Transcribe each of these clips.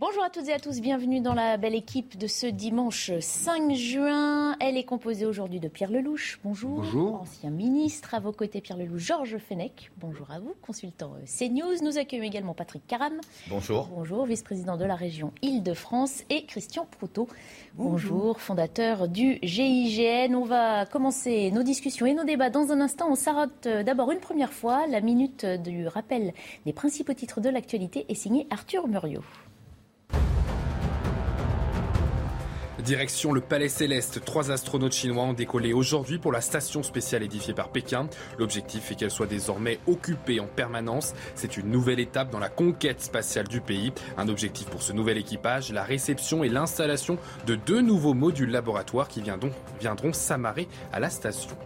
Bonjour à toutes et à tous, bienvenue dans la belle équipe de ce dimanche 5 juin. Elle est composée aujourd'hui de Pierre Lelouch, bonjour. Bonjour. Ancien ministre, à vos côtés Pierre Lelouch, Georges Fenech, bonjour à vous, consultant euh, CNews. Nous accueillons également Patrick Caram. Bonjour. Bonjour, vice-président de la région Île-de-France et Christian Proutot. Bonjour. fondateur du GIGN. On va commencer nos discussions et nos débats dans un instant. On s'arrête euh, d'abord une première fois. La minute du rappel des principaux titres de l'actualité est signée Arthur Muriot. Direction le Palais Céleste, trois astronautes chinois ont décollé aujourd'hui pour la station spéciale édifiée par Pékin. L'objectif est qu'elle soit désormais occupée en permanence. C'est une nouvelle étape dans la conquête spatiale du pays. Un objectif pour ce nouvel équipage, la réception et l'installation de deux nouveaux modules laboratoires qui viendront, viendront s'amarrer à la station.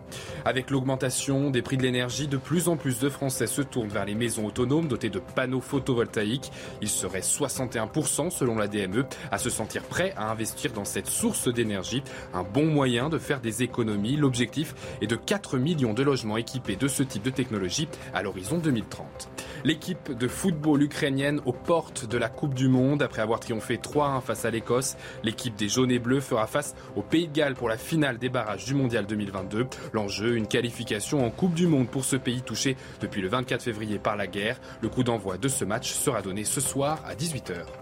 Avec l'augmentation des prix de l'énergie, de plus en plus de Français se tournent vers les maisons autonomes dotées de panneaux photovoltaïques. Il serait 61% selon la DME à se sentir prêt à investir dans cette source d'énergie. Un bon moyen de faire des économies. L'objectif est de 4 millions de logements équipés de ce type de technologie à l'horizon 2030. L'équipe de football ukrainienne aux portes de la Coupe du Monde après avoir triomphé 3-1 face à l'Écosse. L'équipe des jaunes et bleus fera face au Pays de Galles pour la finale des barrages du Mondial 2022. L'enjeu, une qualification en Coupe du Monde pour ce pays touché depuis le 24 février par la guerre. Le coup d'envoi de ce match sera donné ce soir à 18h.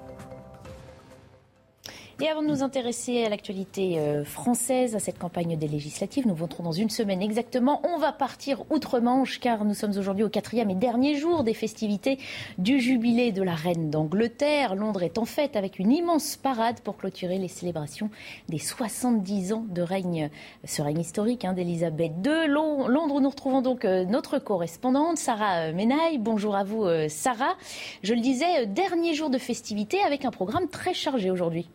Et avant de nous intéresser à l'actualité euh, française, à cette campagne des législatives, nous voterons dans une semaine exactement. On va partir outre-Manche car nous sommes aujourd'hui au quatrième et dernier jour des festivités du jubilé de la reine d'Angleterre. Londres est en fête avec une immense parade pour clôturer les célébrations des 70 ans de règne, ce règne historique hein, d'Elisabeth II. Londres, nous retrouvons donc euh, notre correspondante, Sarah euh, Menaille. Bonjour à vous, Sarah. Je le disais, dernier jour de festivités avec un programme très chargé aujourd'hui.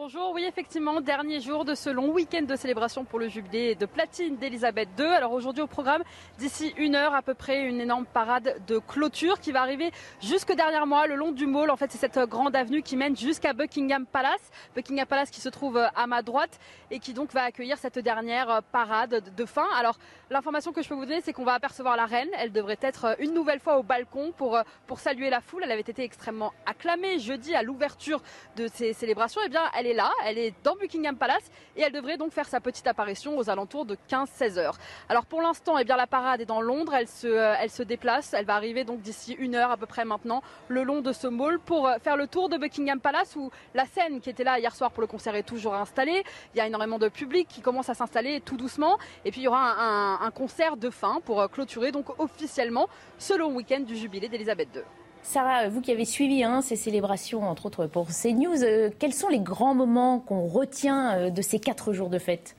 Bonjour, oui effectivement, dernier jour de ce long week-end de célébration pour le jubilé de platine d'Elisabeth II. Alors aujourd'hui au programme, d'ici une heure à peu près, une énorme parade de clôture qui va arriver jusque derrière moi, le long du Mall. En fait, c'est cette grande avenue qui mène jusqu'à Buckingham Palace. Buckingham Palace qui se trouve à ma droite et qui donc va accueillir cette dernière parade de fin. Alors l'information que je peux vous donner, c'est qu'on va apercevoir la reine. Elle devrait être une nouvelle fois au balcon pour, pour saluer la foule. Elle avait été extrêmement acclamée jeudi à l'ouverture de ces célébrations. Eh bien, elle est là, elle est dans Buckingham Palace et elle devrait donc faire sa petite apparition aux alentours de 15-16 heures. Alors pour l'instant, eh bien la parade est dans Londres, elle se, euh, elle se déplace, elle va arriver donc d'ici une heure à peu près maintenant le long de ce mall pour euh, faire le tour de Buckingham Palace où la scène qui était là hier soir pour le concert est toujours installée. Il y a énormément de public qui commence à s'installer tout doucement et puis il y aura un, un concert de fin pour euh, clôturer donc officiellement ce long week-end du jubilé d'Elisabeth II. Sarah, vous qui avez suivi hein, ces célébrations, entre autres pour CNews, euh, quels sont les grands moments qu'on retient euh, de ces quatre jours de fête?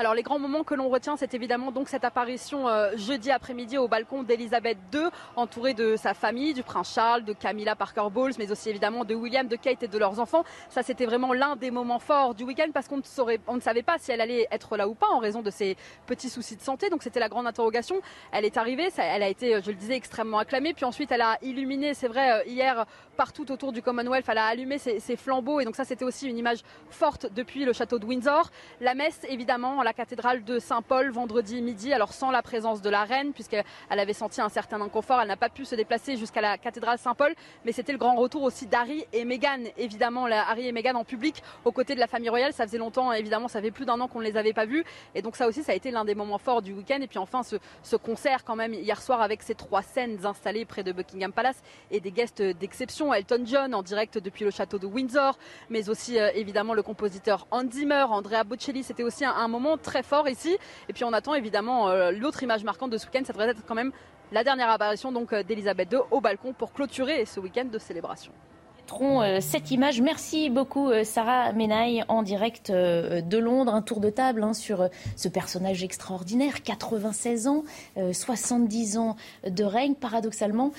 Alors les grands moments que l'on retient, c'est évidemment donc cette apparition euh, jeudi après-midi au balcon d'Elisabeth II, entourée de sa famille, du prince Charles, de Camilla Parker Bowles, mais aussi évidemment de William, de Kate et de leurs enfants. Ça, c'était vraiment l'un des moments forts du week-end parce qu'on ne, savait pas si elle allait être là ou pas en raison de ses petits soucis de santé. Donc c'était la grande interrogation. Elle est arrivée, elle a été, je le disais, extrêmement acclamée. Puis ensuite, elle a illuminé, c'est vrai, euh, hier partout autour du Commonwealth, elle a allumé ses, flambeaux et donc ça, c'était aussi une image forte depuis le château de Windsor. La messe, évidemment, la cathédrale de Saint-Paul vendredi midi, alors sans la présence de la reine, puisqu'elle avait senti un certain inconfort. Elle n'a pas pu se déplacer jusqu'à la cathédrale Saint-Paul, mais c'était le grand retour aussi d'Harry et Meghan, évidemment, Harry et Meghan en public, aux côtés de la famille royale. Ça faisait longtemps, évidemment, ça fait plus d'un an qu'on ne les avait pas vus. Et donc ça aussi, ça a été l'un des moments forts du week-end. Et puis enfin, ce concert quand même hier soir avec ces trois scènes installées près de Buckingham Palace et des guests d'exception. Elton John en direct depuis le château de Windsor, mais aussi euh, évidemment le compositeur Hans Zimmer, Andrea Bocelli. C'était aussi un, moment très fort ici. Et puis on attend évidemment euh, l'autre image marquante de ce week-end, ça devrait être quand même la dernière apparition donc euh, d'Elisabeth II au balcon pour clôturer ce week-end de célébration. Euh, cette image. Merci beaucoup Sarah Menaille en direct de Londres. Un tour de table hein, sur ce personnage extraordinaire, 96 ans, 70 ans de règne. Paradoxalement,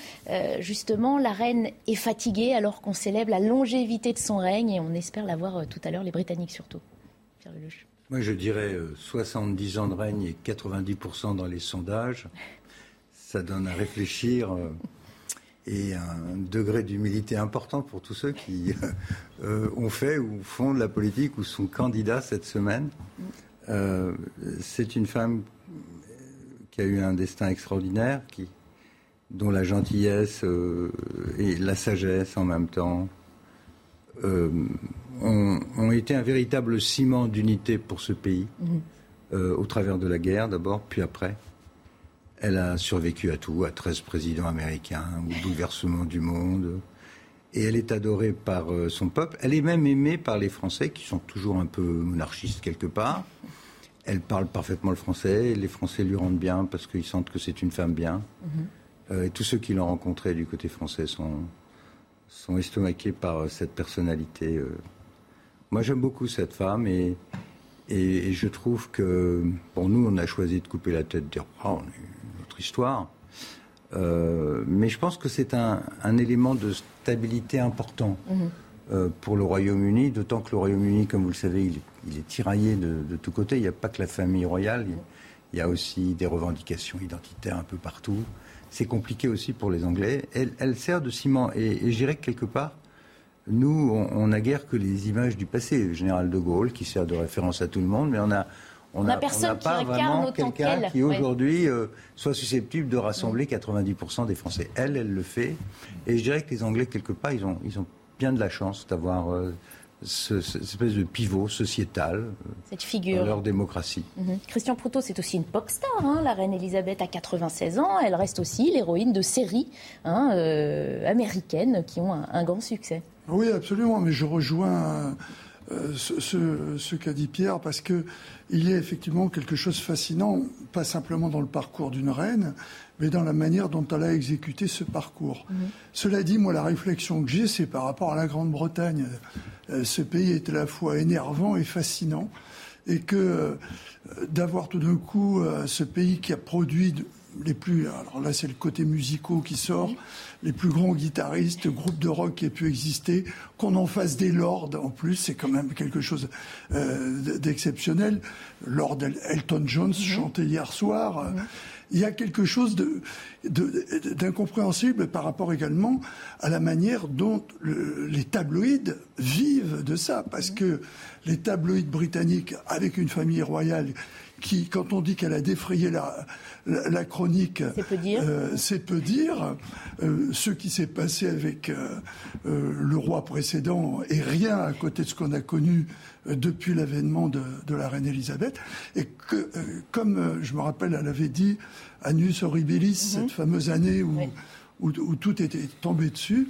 justement, la reine est fatiguée alors qu'on célèbre la longévité de son règne et on espère la voir tout à l'heure, les Britanniques surtout. Pierre Lelouch. Moi, je dirais 70 ans de règne et 90% dans les sondages. Ça donne à réfléchir et un degré d'humilité important pour tous ceux qui euh, ont fait ou font de la politique ou sont candidats cette semaine. Euh, c'est une femme qui a eu un destin extraordinaire, qui, dont la gentillesse euh, et la sagesse en même temps ont, ont, été un véritable ciment d'unité pour ce pays, mmh. au travers de la guerre d'abord, puis après. Elle a survécu à tout, à 13 présidents américains, au bouleversement du monde. Et elle est adorée par euh, son peuple. Elle est même aimée par les Français, qui sont toujours un peu monarchistes quelque part. Elle parle parfaitement le français. les Français lui rendent bien parce qu'ils sentent que c'est une femme bien. Mm-hmm. Euh, et tous ceux qui l'ont rencontrée du côté français sont, sont estomaqués par euh, cette personnalité. Moi, j'aime beaucoup cette femme et, et, je trouve que, pour nous, on a choisi de couper la tête des histoire. Euh, mais je pense que c'est un, élément de stabilité important mhm. euh, pour le Royaume-Uni, d'autant que le Royaume-Uni, comme vous le savez, il, est tiraillé de, tous côtés. Il n'y a pas que la famille royale, il, y a aussi des revendications identitaires un peu partout. C'est compliqué aussi pour les Anglais. Elle, sert de ciment. Et, et je dirais que quelque part, nous, on n'a guère que les images du passé. Le général de Gaulle, qui sert de référence à tout le monde, mais on a on n'a personne qui incarne quelqu'un qui aujourd'hui euh, soit susceptible de rassembler 90% des Français. Elle, elle le fait. Et je dirais que les Anglais, quelque part, ils ont, ils ont bien de la chance d'avoir euh, cette espèce de pivot sociétal euh, cette figure. dans leur démocratie. Mhm. Christian Proutot, c'est aussi une pop star. Hein. la reine Elisabeth a 96 ans. Elle reste aussi l'héroïne de séries hein, américaines qui ont un, un, grand succès. Oui, absolument. Mais je rejoins euh, ce, qu'a dit Pierre, parce que il y a effectivement quelque chose de fascinant, pas simplement dans le parcours d'une reine, mais dans la manière dont elle a exécuté ce parcours. Mhm. Cela dit, moi, la réflexion que j'ai, c'est par rapport à la Grande-Bretagne. Euh, ce pays est à la fois énervant et fascinant, et que euh, d'avoir tout d'un coup ce pays qui a produit les plus, alors là c'est le côté musicaux qui sort, les plus grands guitaristes, groupes de rock qui aient pu exister, qu'on en fasse des lords en plus, c'est quand même quelque chose euh, d'exceptionnel. Lord Elton Jones mhm. chantait hier soir. Mhm. Il y a quelque chose d'incompréhensible par rapport également à la manière dont les tabloïds vivent de ça, parce mhm. que les tabloïds britanniques, avec une famille royale qui, quand on dit qu'elle a défrayé la, la, chronique, c'est peu dire. Euh, c'est peu dire. Euh, ce qui s'est passé avec euh, le roi précédent est rien à côté de ce qu'on a connu depuis l'avènement de, la reine Elisabeth. Et que, comme je me rappelle, elle avait dit Annus Horribilis, mhm. cette fameuse année où, où, tout était tombé dessus,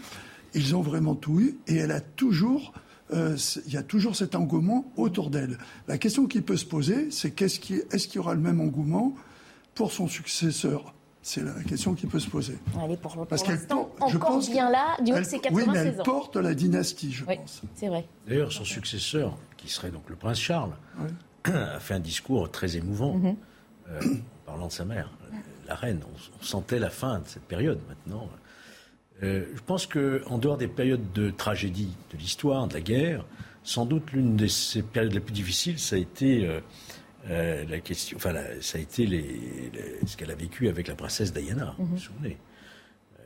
ils ont vraiment tout eu. Et elle a toujours il y a toujours cet engouement autour d'elle. La question qui peut se poser, c'est qu'est-ce qui, est-ce qu'il y aura le même engouement pour son successeur? C'est la question qui peut se poser. Elle est pour, pour Parce l'instant encore bien là, du haut c'est 96 oui, mais elle porte la dynastie, je pense. C'est vrai. D'ailleurs, son successeur, qui serait donc le prince Charles, a fait un discours très émouvant mhm. euh, en parlant de sa mère, la reine. On, sentait la fin de cette période maintenant. Euh, je pense qu'en dehors des périodes de tragédie de l'histoire, de la guerre, sans doute l'une de ces périodes les plus difficiles, ça a été euh, euh, la question, enfin, ça a été les, ce qu'elle a vécu avec la princesse Diana. Vous vous mhm. souvenez? Euh,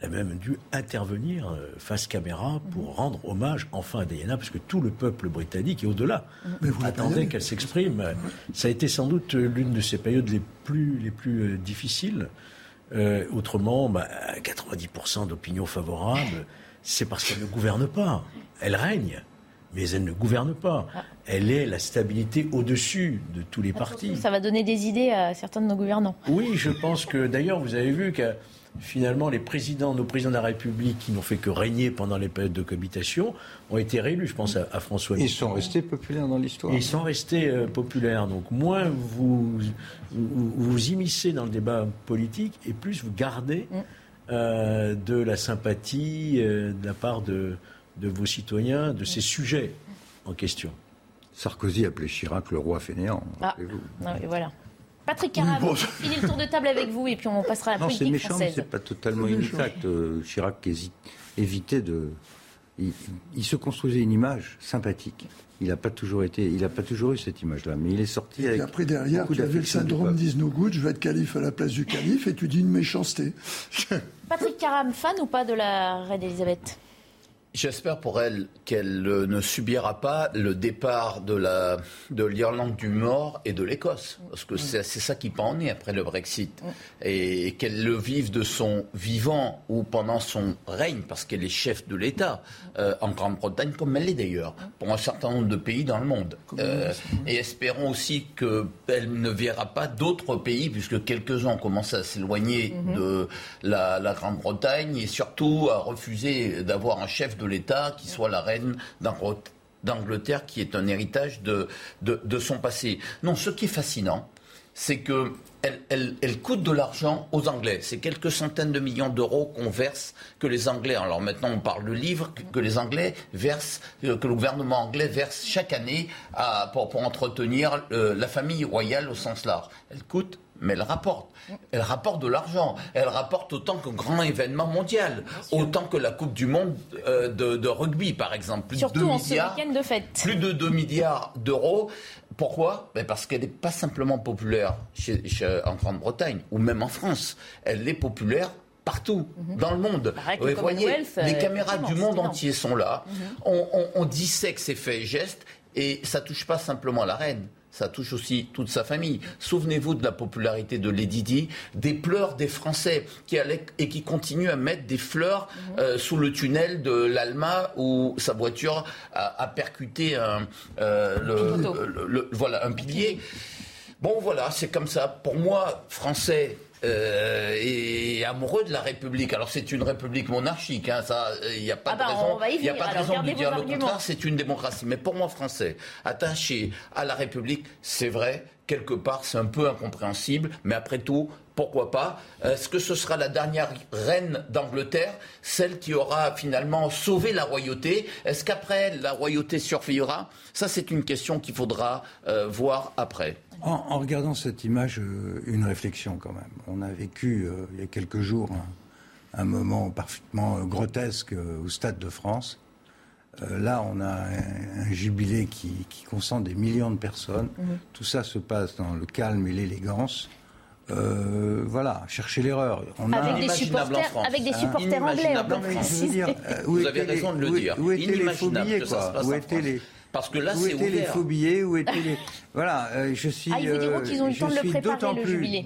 Elle a même dû intervenir euh, face caméra pour mhm. rendre hommage enfin à Diana, parce que tout le peuple britannique et au-delà mhm. attendait qu'elle s'exprime. Ça a été sans doute l'une de ces périodes les plus, les plus difficiles. Autrement, bah, 90% d'opinion favorable, c'est parce qu'elle ne gouverne pas. Elle règne mais elle ne gouverne pas. Ah. Elle est la stabilité au-dessus de tous les partis. Ça va donner des idées à certains de nos gouvernants. Oui, je pense que d'ailleurs, vous avez vu que finalement, les présidents, nos présidents de la République qui n'ont fait que régner pendant les périodes de cohabitation ont été réélus. Je pense à, François Mitterrand. Ils sont restés populaires dans l'histoire. Ils sont restés euh, populaires. Donc, moins vous, vous, vous immiscez dans le débat politique et plus vous gardez mm. euh, de la sympathie euh, de la part de de vos citoyens, de ces sujets en question. Sarkozy appelait Chirac le roi fainéant. Ah, voilà. Patrick Caram, oui, le tour de table avec vous et puis on passera à la non, politique méchant, française. c'est pas totalement inexact. Euh, Chirac évitait de... Il, se construisait une image sympathique. Il n'a pas toujours été, il n'a pas toujours eu cette image-là, mais il est sorti. Et après derrière, tu avais le syndrome d'Isno Good, je vais être calife à la place du calife, et tu dis une méchanceté. Patrick Caram, fan ou pas de la reine Elisabeth? J'espère pour elle qu'elle ne subira pas le départ de la de l'Irlande du Nord et de l'Écosse, parce que c'est ça qui peut en est après le Brexit, et qu'elle le vive de son vivant ou pendant son règne, parce qu'elle est chef de l'État euh, en Grande-Bretagne, comme elle l'est d'ailleurs pour un certain nombre de pays dans le monde. Euh, et espérons aussi qu'elle ne verra pas d'autres pays, puisque quelques-uns ont commencé à s'éloigner mhm. de la, la Grande-Bretagne et surtout à refuser d'avoir un chef de l'État qui soit la reine d'Angleterre, qui est un héritage de, son passé. Non, ce qui est fascinant, c'est que elle, coûte de l'argent aux Anglais. C'est quelques centaines de millions d'euros qu'on verse, que les Anglais, alors maintenant on parle de livres, que, les Anglais versent, euh, que le gouvernement anglais verse chaque année pour, entretenir euh, la famille royale au sens large. Elle coûte mais elle rapporte. Elle rapporte de l'argent. Elle rapporte autant qu'un grand événement mondial, autant que la Coupe du Monde euh, de, rugby, par exemple. Plus Surtout de 2 en milliards, ce de fête. Plus de 2 milliards d'euros. Pourquoi? Ben Parce qu'elle n'est pas simplement populaire en Grande-Bretagne ou même en France. Elle est populaire partout mhm. dans le monde. Vous voyez, les caméras du monde entier sont là. Mhm. On, on, on dissèque ses faits et gestes et ça touche pas simplement la reine ça touche aussi toute sa famille. Souvenez-vous de la popularité de Lady Di, des pleurs des Français qui allaient et qui continuent à mettre des fleurs mhm. euh, sous le tunnel de l'Alma où sa voiture a, percuté un, euh, voilà, un pilier. Bon, voilà, c'est comme ça. Pour moi, Français, euh, et amoureux de la République. Alors c'est une République monarchique, hein, ça, il n'y a pas ah de bah, raison, il a pas de raison de dire le contraire. C'est une démocratie. Mais pour moi, français, attaché à la République, c'est vrai. Quelque part, c'est un peu incompréhensible, mais après tout, pourquoi pas? Est-ce que ce sera la dernière reine d'Angleterre, celle qui aura finalement sauvé la royauté? Est-ce qu'après, la royauté survivra Ça, c'est une question qu'il faudra euh, voir après. En, regardant cette image, euh, une réflexion quand même. On a vécu euh, il y a quelques jours un, moment parfaitement euh, grotesque au Stade de France. Là, on a un, jubilé qui, concentre des millions de personnes. Mhm. Tout ça se passe dans le calme et l'élégance. voilà, chercher l'erreur. avec, des supporters, avec des supporters anglais, Vous avez raison de le dire. Où étaient les phobiés, quoi Où étaient les parce que là, où étaient les phobiés Où étaient les Voilà, euh, je suis. Ah, ils euh, ont eu temps.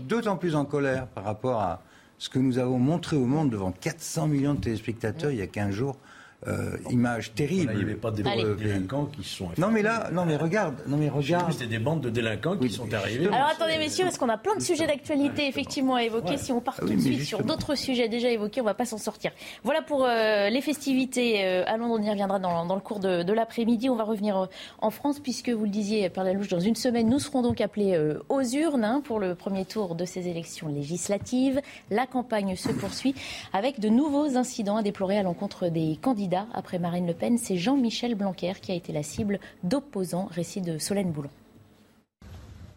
D'autant plus en colère par rapport à ce que nous avons montré au monde devant 400 millions de téléspectateurs il y a 15 jours. Euh, image terrible. il n'y avait pas des bandes de délinquants qui sont. Non mais là, non mais regarde, non mais regarde. C'était des bandes de délinquants qui sont arrivés. Alors attendez messieurs, parce qu'on a plein de sujets d'actualité effectivement à évoquer. Si on part ah tout de suite sur d'autres sujets déjà évoqués, on va pas s'en sortir. Voilà pour euh, les festivités euh, à Londres. On y reviendra dans, dans le cours de, de l'après-midi. On va revenir en France puisque vous le disiez par la louche dans une semaine, nous serons donc appelés aux urnes hein, pour le premier tour de ces élections législatives. La campagne se poursuit avec de nouveaux incidents à déplorer à l'encontre des candidats après Marine Le Pen, c'est Jean-Michel Blanquer qui a été la cible d'opposants, récit de Solène Boulon.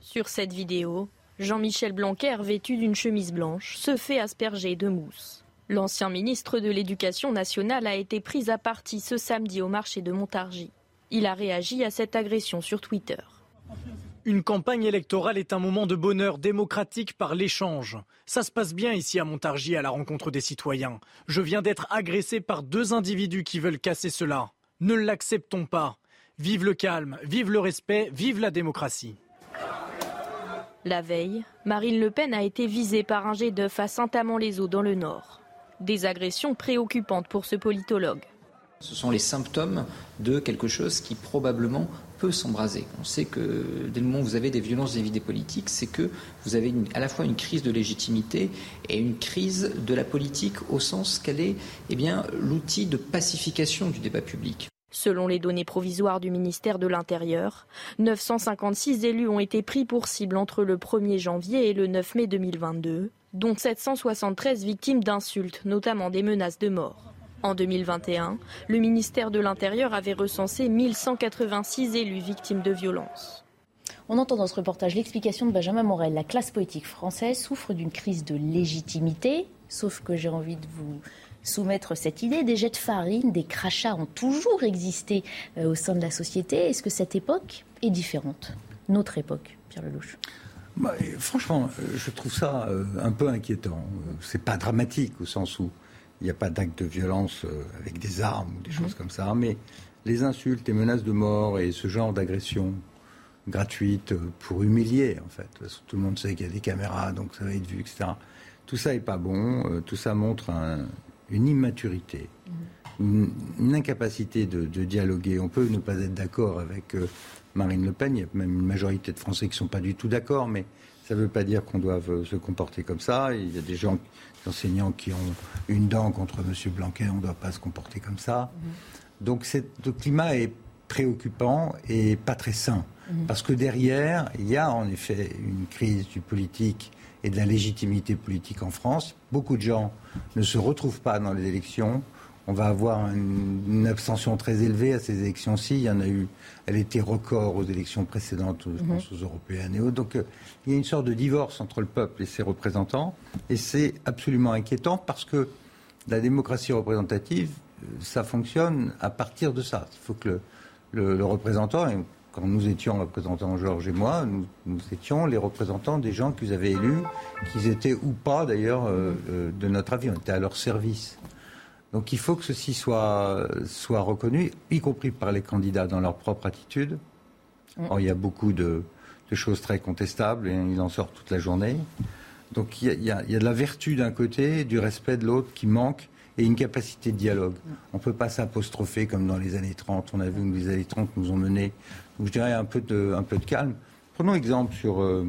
Sur cette vidéo, Jean-Michel Blanquer, vêtu d'une chemise blanche, se fait asperger de mousse. L'ancien ministre de l'Éducation nationale a été pris à partie ce samedi au marché de Montargis. Il a réagi à cette agression sur Twitter. Une campagne électorale est un moment de bonheur démocratique par l'échange. Ça se passe bien ici à Montargis à la rencontre des citoyens. Je viens d'être agressé par deux individus qui veulent casser cela. Ne l'acceptons pas. Vive le calme, vive le respect, vive la démocratie. La veille, Marine Le Pen a été visée par un jet d'œuf à Saint-Amand-les-Eaux dans le Nord. Des agressions préoccupantes pour ce politologue. Ce sont les symptômes de quelque chose qui probablement peut s'embraser. On sait que dès le moment où vous avez des violences vis des politiques, c'est que vous avez à la fois une crise de légitimité et une crise de la politique au sens qu'elle est eh l'outil de pacification du débat public. Selon les données provisoires du ministère de l'Intérieur, 956 élus ont été pris pour cible entre le 1er janvier et le 9 mai 2022, dont 773 victimes d'insultes, notamment des menaces de mort. En 2021, le ministère de l'Intérieur avait recensé 1186 élus victimes de violences. On entend dans ce reportage l'explication de Benjamin Morel. La classe politique française souffre d'une crise de légitimité, sauf que j'ai envie de vous soumettre cette idée. Des jets de farine, des crachats ont toujours existé euh, au sein de la société. Est-ce que cette époque est différente? Notre époque, Pierre Lelouch bah, Franchement, euh, je trouve ça euh, un peu inquiétant. C'est pas dramatique au sens où il n'y a pas d'acte de violence avec des armes ou des choses mhm. comme ça, mais les insultes, les menaces de mort et ce genre d'agression gratuite pour humilier, en fait. tout le monde sait qu'il y a des caméras, donc ça va être vu, etc. Tout ça n'est pas bon. tout ça montre un, une immaturité, une, incapacité de, dialoguer. On peut ne pas être d'accord avec euh, Marine Le Pen, il y a même une majorité de Français qui ne sont pas du tout d'accord, mais ça ne veut pas dire qu'on doit se comporter comme ça. Il y a des gens, enseignants qui ont une dent contre M. Blanquet, on ne doit pas se comporter comme ça. Donc le climat est préoccupant et pas très sain. Mhm. Parce que derrière, il y a en effet une crise du politique et de la légitimité politique en France. Beaucoup de gens ne se retrouvent pas dans les élections. On va avoir une, abstention très élevée à ces élections-ci. Il y en a eu, elle était record aux élections précédentes, je mhm. pense aux européennes et autres. Donc euh, il y a une sorte de divorce entre le peuple et ses représentants. Et c'est absolument inquiétant parce que la démocratie représentative, euh, ça fonctionne à partir de ça. Il faut que le, le représentant, quand nous étions représentants, Georges et moi, nous, étions les représentants des gens vous avez élus, qu'ils étaient ou pas d'ailleurs euh, euh, de notre avis, on était à leur service. Donc il faut que ceci soit, soit reconnu, y compris par les candidats dans leur propre attitude. Mm. Or, il y a beaucoup de, choses très contestables et il en sort toute la journée. Donc il y a, il y a de la vertu d'un côté, du respect de l'autre qui manque et une capacité de dialogue. On ne peut pas s'apostropher comme dans les années 30. On a vu que les années 30 nous ont mené, je dirais, un peu de, un peu de calme. Prenons exemple sur, euh,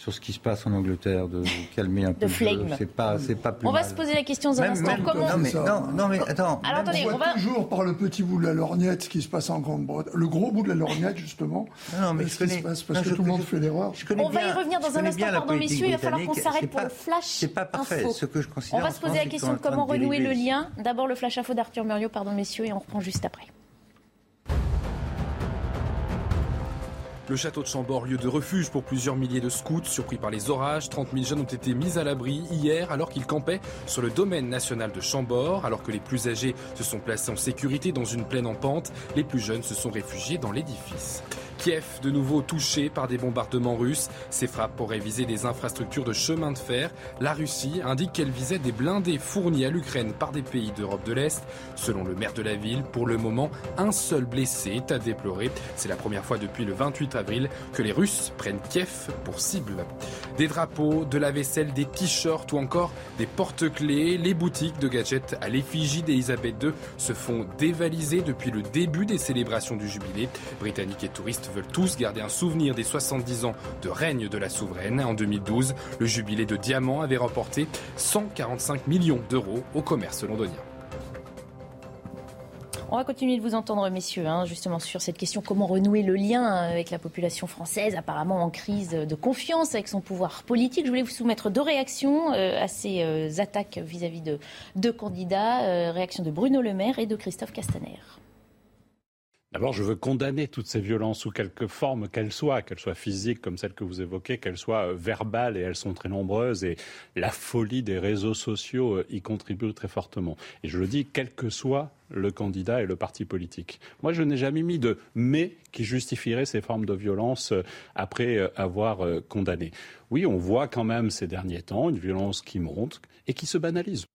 sur ce qui se passe en Angleterre, de calmer un peu. De flegme. C'est pas, c'est pas plus On va se poser la question dans un instant. Comment non, mais, non, non, mais attends. Alors, attendez, on, voit toujours par le petit bout de la lorgnette ce qui se passe en Grande-Bretagne. Le gros bout de la lorgnette, justement. Non, mais ce qui se passe parce que tout le monde fait l'erreur. On va y revenir dans un instant, pardon, messieurs. Il va falloir qu'on s'arrête pour le flash. C'est pas parfait. Ce que je considère. On va se poser la question de comment renouer le lien. D'abord, le flash info d'Arthur Muriot, pardon, messieurs, et on reprend juste après. Le château de Chambord, lieu de refuge pour plusieurs milliers de scouts, surpris par les orages, 30 000 jeunes ont été mis à l'abri hier alors qu'ils campaient sur le domaine national de Chambord. Alors que les plus âgés se sont placés en sécurité dans une plaine en pente, les plus jeunes se sont réfugiés dans l'édifice. Kiev, de nouveau touché par des bombardements russes. Ces frappes pourraient viser des infrastructures de chemin de fer. La Russie indique qu'elle visait des blindés fournis à l'Ukraine par des pays d'Europe de l'Est. Selon le maire de la ville, pour le moment, un seul blessé est à déplorer. C'est la première fois depuis le 28 avril que les Russes prennent Kiev pour cible. Des drapeaux, de la vaisselle, des t-shirts ou encore des porte-clés. Les boutiques de gadgets à l'effigie d'Elisabeth II se font dévaliser depuis le début des célébrations du jubilé. Britanniques et touristes veulent tous garder un souvenir des 70 ans de règne de la souveraine. En 2012, le jubilé de diamant avait remporté 145 millions d'euros au commerce londonien. On va continuer de vous entendre, messieurs, hein, justement sur cette question comment renouer le lien avec la population française, apparemment en crise de confiance avec son pouvoir politique. Je voulais vous soumettre deux réactions euh, à ces euh, attaques vis-à-vis de deux candidats. Euh, réaction de Bruno Le Maire et de Christophe Castaner. D'abord, je veux condamner toutes ces violences sous quelque forme qu'elles soient, qu'elles soient physiques comme celles que vous évoquez, qu'elles soient euh, verbales et elles sont très nombreuses et la folie des réseaux sociaux euh, y contribue très fortement. Et je le dis, quel que soit le candidat et le parti politique. Moi, je n'ai jamais mis de mais qui justifierait ces formes de violence euh, après avoir condamné. Oui, on voit quand même ces derniers temps une violence qui monte et qui se banalise.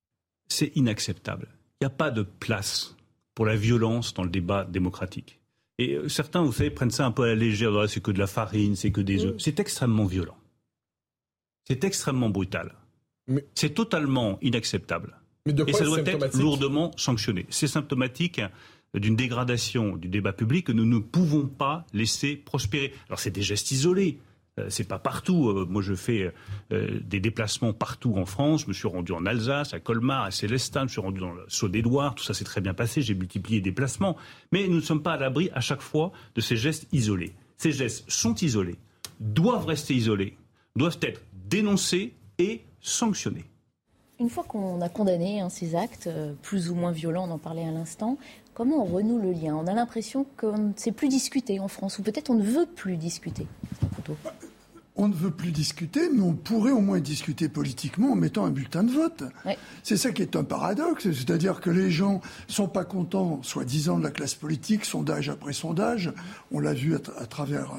C'est inacceptable. Il n'y a pas de place pour la violence dans le débat démocratique. Et euh, certains, vous savez, prennent ça un peu à la légère. C'est que de la farine, c'est que des œufs. C'est extrêmement violent. C'est extrêmement brutal. C'est totalement inacceptable. et ça doit être lourdement sanctionné. C'est symptomatique d'une dégradation du débat public que nous ne pouvons pas laisser prospérer. Alors c'est des gestes isolés. Euh, c'est pas partout. Euh, moi, je fais euh, des déplacements partout en France. Je me suis rendu en Alsace, à Colmar, à Célestin. Je me suis rendu dans le Saut-d'Édouard. Tout ça s'est très bien passé. J'ai multiplié les déplacements. Mais nous ne sommes pas à l'abri à chaque fois de ces gestes isolés. Ces gestes sont isolés, doivent rester isolés, doivent être dénoncés et sanctionnés. Une fois qu'on a condamné hein, ces actes, plus ou moins violents, on en parlait à l'instant, comment on renoue le lien? On a l'impression qu'on ne sait plus discuter en France, ou peut-être on ne veut plus discuter on ne veut plus discuter, mais on pourrait au moins discuter politiquement en mettant un bulletin de vote. C'est ça qui est un paradoxe, c'est-à-dire que les gens sont pas contents, soi-disant, de la classe politique, sondage après sondage. On l'a vu à, travers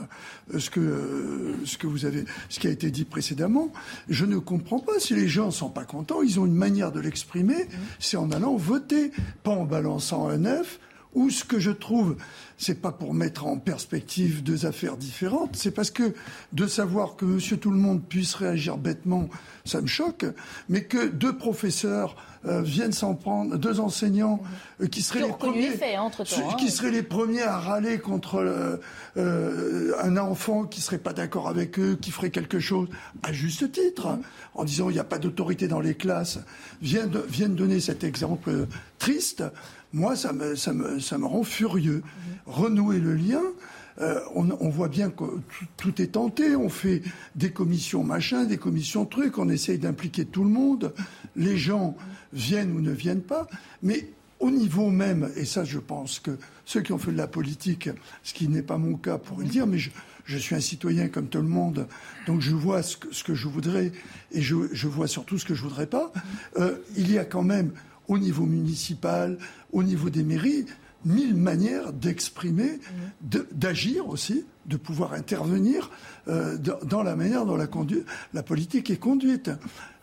euh, ce que euh, ce que vous avez, ce qui a été dit précédemment. Je ne comprends pas si les gens sont pas contents. Ils ont une manière de l'exprimer, c'est en allant voter, pas en balançant un œuf ou ce que je trouve, c'est pas pour mettre en perspective deux affaires différentes, c'est parce que de savoir que Monsieur Tout le Monde puisse réagir bêtement, ça me choque, mais que deux professeurs euh, viennent s'en prendre, deux enseignants euh, qui seraient les premiers, qui hein. seraient les premiers à râler contre euh, un enfant qui serait pas d'accord avec eux, qui ferait quelque chose à juste titre, en disant il n'y a pas d'autorité dans les classes, viennent, viennent donner cet exemple triste moi, ça me, ça me, ça me rend furieux. Renouer le lien, euh, on, voit bien que tout, est tenté. On fait des commissions machin, des commissions trucs. On essaye d'impliquer tout le monde. Les gens viennent ou ne viennent pas. Mais au niveau même, et ça, je pense que ceux qui ont fait de la politique, ce qui n'est pas mon cas, pourraient le dire, mais je, je, suis un citoyen comme tout le monde, donc je vois ce que, ce que je voudrais et je, je, vois surtout ce que je voudrais pas. Euh, il y a quand même au niveau municipal, au niveau des mairies, mille manières d'exprimer, d'agir aussi, de pouvoir intervenir euh, dans la manière dont la, la politique est conduite.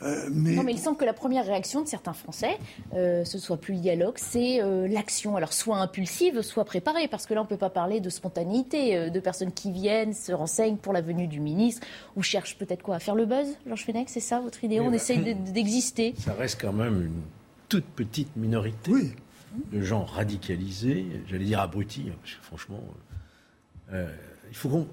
Euh, mais... Non, mais il semble que la première réaction de certains Français, euh, ce soit plus le dialogue, c'est l'action. Alors soit impulsive, soit préparée, parce que là on ne peut pas parler de spontanéité, de personnes qui viennent, se renseignent pour la venue du ministre, ou cherchent peut-être quoi à faire le buzz. Georges Fenech, c'est ça votre idée? On essaye d'exister. Ça reste quand même une toute petite minorité de gens radicalisés, j'allais dire abrutis, hein, parce que franchement, euh, il faut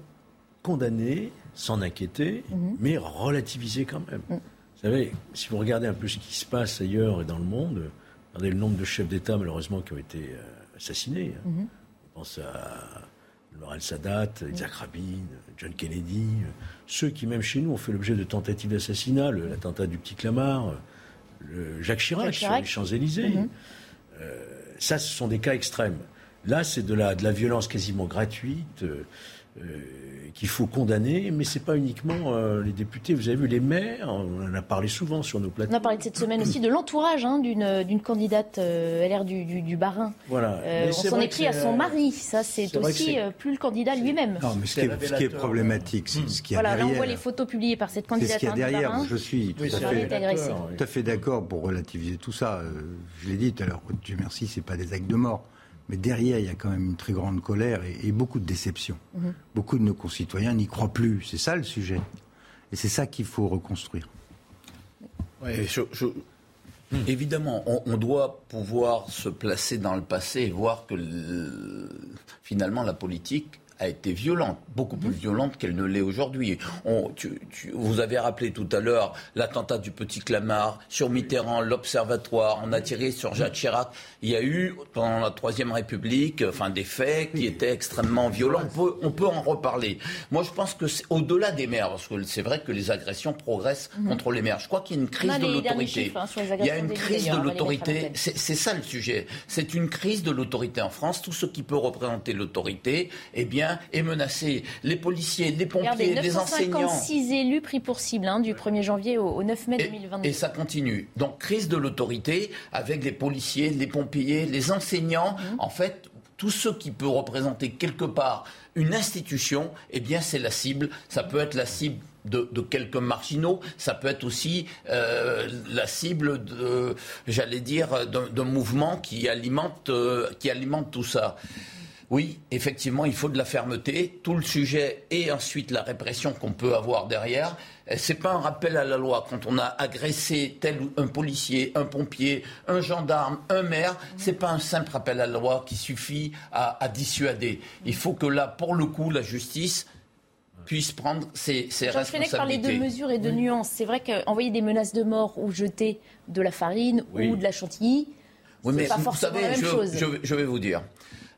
condamner, s'en inquiéter, mhm. mais relativiser quand même. Mhm. Vous savez, si vous regardez un peu ce qui se passe ailleurs et dans le monde, regardez le nombre de chefs d'État malheureusement qui ont été euh, assassinés. Hein. Mhm. On pense à Laurel Sadat, Isaac Rabin, John Kennedy, ceux qui même chez nous ont fait l'objet de tentatives d'assassinat, l'attentat du petit Clamart, Jacques Chirac, sur les Champs-Élysées. Mhm. Euh, ça, ce sont des cas extrêmes. Là, c'est de la, de la violence quasiment gratuite. Euh, qu'il faut condamner, mais c'est pas uniquement les députés. Vous avez vu les maires, on en a parlé souvent sur nos plateaux. On a parlé de cette semaine aussi de l'entourage hein, d'une candidate LR du, du, du Barin. Voilà. on s'en est pris à son mari. Ça, c'est aussi plus le candidat lui-même. Non, mais ce qui, est, ce qui est, problématique, c'est ce qui a voilà, derrière. Là, on voit les photos publiées par cette candidate. Ce qui a derrière. Je suis tout à fait, tout à fait d'accord pour relativiser tout ça. Je l'ai dit tout à l'heure. Dieu merci, c'est pas des actes de mort. Mais derrière, il y a quand même une très grande colère et, beaucoup de déception. Mhm. Beaucoup de nos concitoyens n'y croient plus. C'est ça le sujet. Et c'est ça qu'il faut reconstruire. Évidemment, on, doit pouvoir se placer dans le passé et voir que finalement la politique a été violente, beaucoup plus violente qu'elle ne l'est aujourd'hui. vous avez rappelé tout à l'heure l'attentat du Petit Clamart, sur Mitterrand, l'Observatoire, on a tiré sur Jacques Chirac. Il y a eu, pendant la Troisième République, enfin, des faits qui étaient extrêmement violents. On peut, en reparler. Moi, je pense que c'est au-delà des maires, parce que c'est vrai que les agressions progressent mhm. contre les maires. Je crois qu'il y a une crise de l'autorité. Hein, il y a une crise de l'autorité. C'est ça le sujet. C'est une crise de l'autorité en France. Tout ce qui peut représenter l'autorité, eh bien, est menacé. Les policiers, les pompiers, les enseignants. 956 élus pris pour cible hein, du 1er janvier au, 9 mai 2022. Et ça continue. Donc crise de l'autorité avec les policiers, les pompiers, les enseignants. Mhm. En fait, tout ce qui peut représenter quelque part une institution, eh bien c'est la cible. Ça peut être la cible de, quelques marginaux, ça peut être aussi euh, la cible de, j'allais dire, d'un mouvement qui alimente, euh, qui alimente tout ça. Oui, effectivement, il faut de la fermeté. Tout le sujet et ensuite la répression qu'on peut avoir derrière. C'est pas un rappel à la loi quand on a agressé tel un policier, un pompier, un gendarme, un maire. C'est pas un simple rappel à la loi qui suffit à, dissuader. Il faut que là, pour le coup, la justice puisse prendre ses, ses Jean responsabilités. parler de mesures et de nuances. C'est vrai qu'envoyer des menaces de mort ou jeter de la farine ou de la chantilly, oui, mais pas forcément vous savez, la même je, chose. je vais vous dire.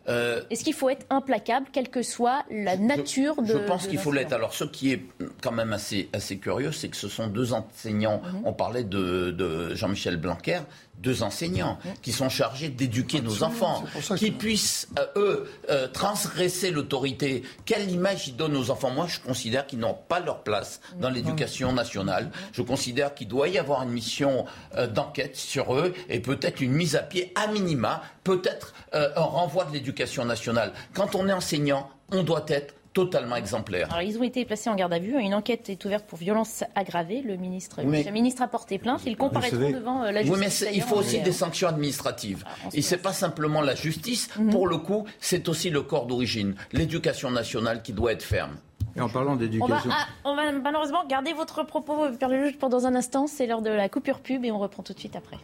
Euh, Est-ce qu'il faut être implacable, quelle que soit la nature de. Je pense qu'il faut l'être. Alors, ce qui est quand même assez, assez curieux, c'est que ce sont deux enseignants. Mhm. On parlait de, de Jean-Michel Blanquer, deux enseignants mhm. qui sont chargés d'éduquer nos enfants, qui puissent, euh, eux, euh, transgresser l'autorité. Quelle image ils donnent aux enfants? Moi, je considère qu'ils n'ont pas leur place dans mhm. l'éducation nationale. Je considère qu'il doit y avoir une mission d'enquête sur eux et peut-être une mise à pied à minima, peut-être un renvoi de l'éducation nationale. Quand on est enseignant, on doit être totalement exemplaire. Alors, ils ont été placés en garde à vue. Une enquête est ouverte pour violence aggravée. Le ministre, le ministre a porté plainte. Ils comparaîtront devant euh, la justice. Oui, mais il faut aussi des sanctions administratives. Ah, Et c'est pas simplement la justice. Mhm. Pour le coup, c'est aussi le corps d'origine, l'éducation nationale qui doit être ferme. Et en parlant d'éducation. Ah, on, va, malheureusement garder votre propos, Pierre le juge, pendant un instant. C'est l'heure de la coupure pub et on reprend tout de suite après.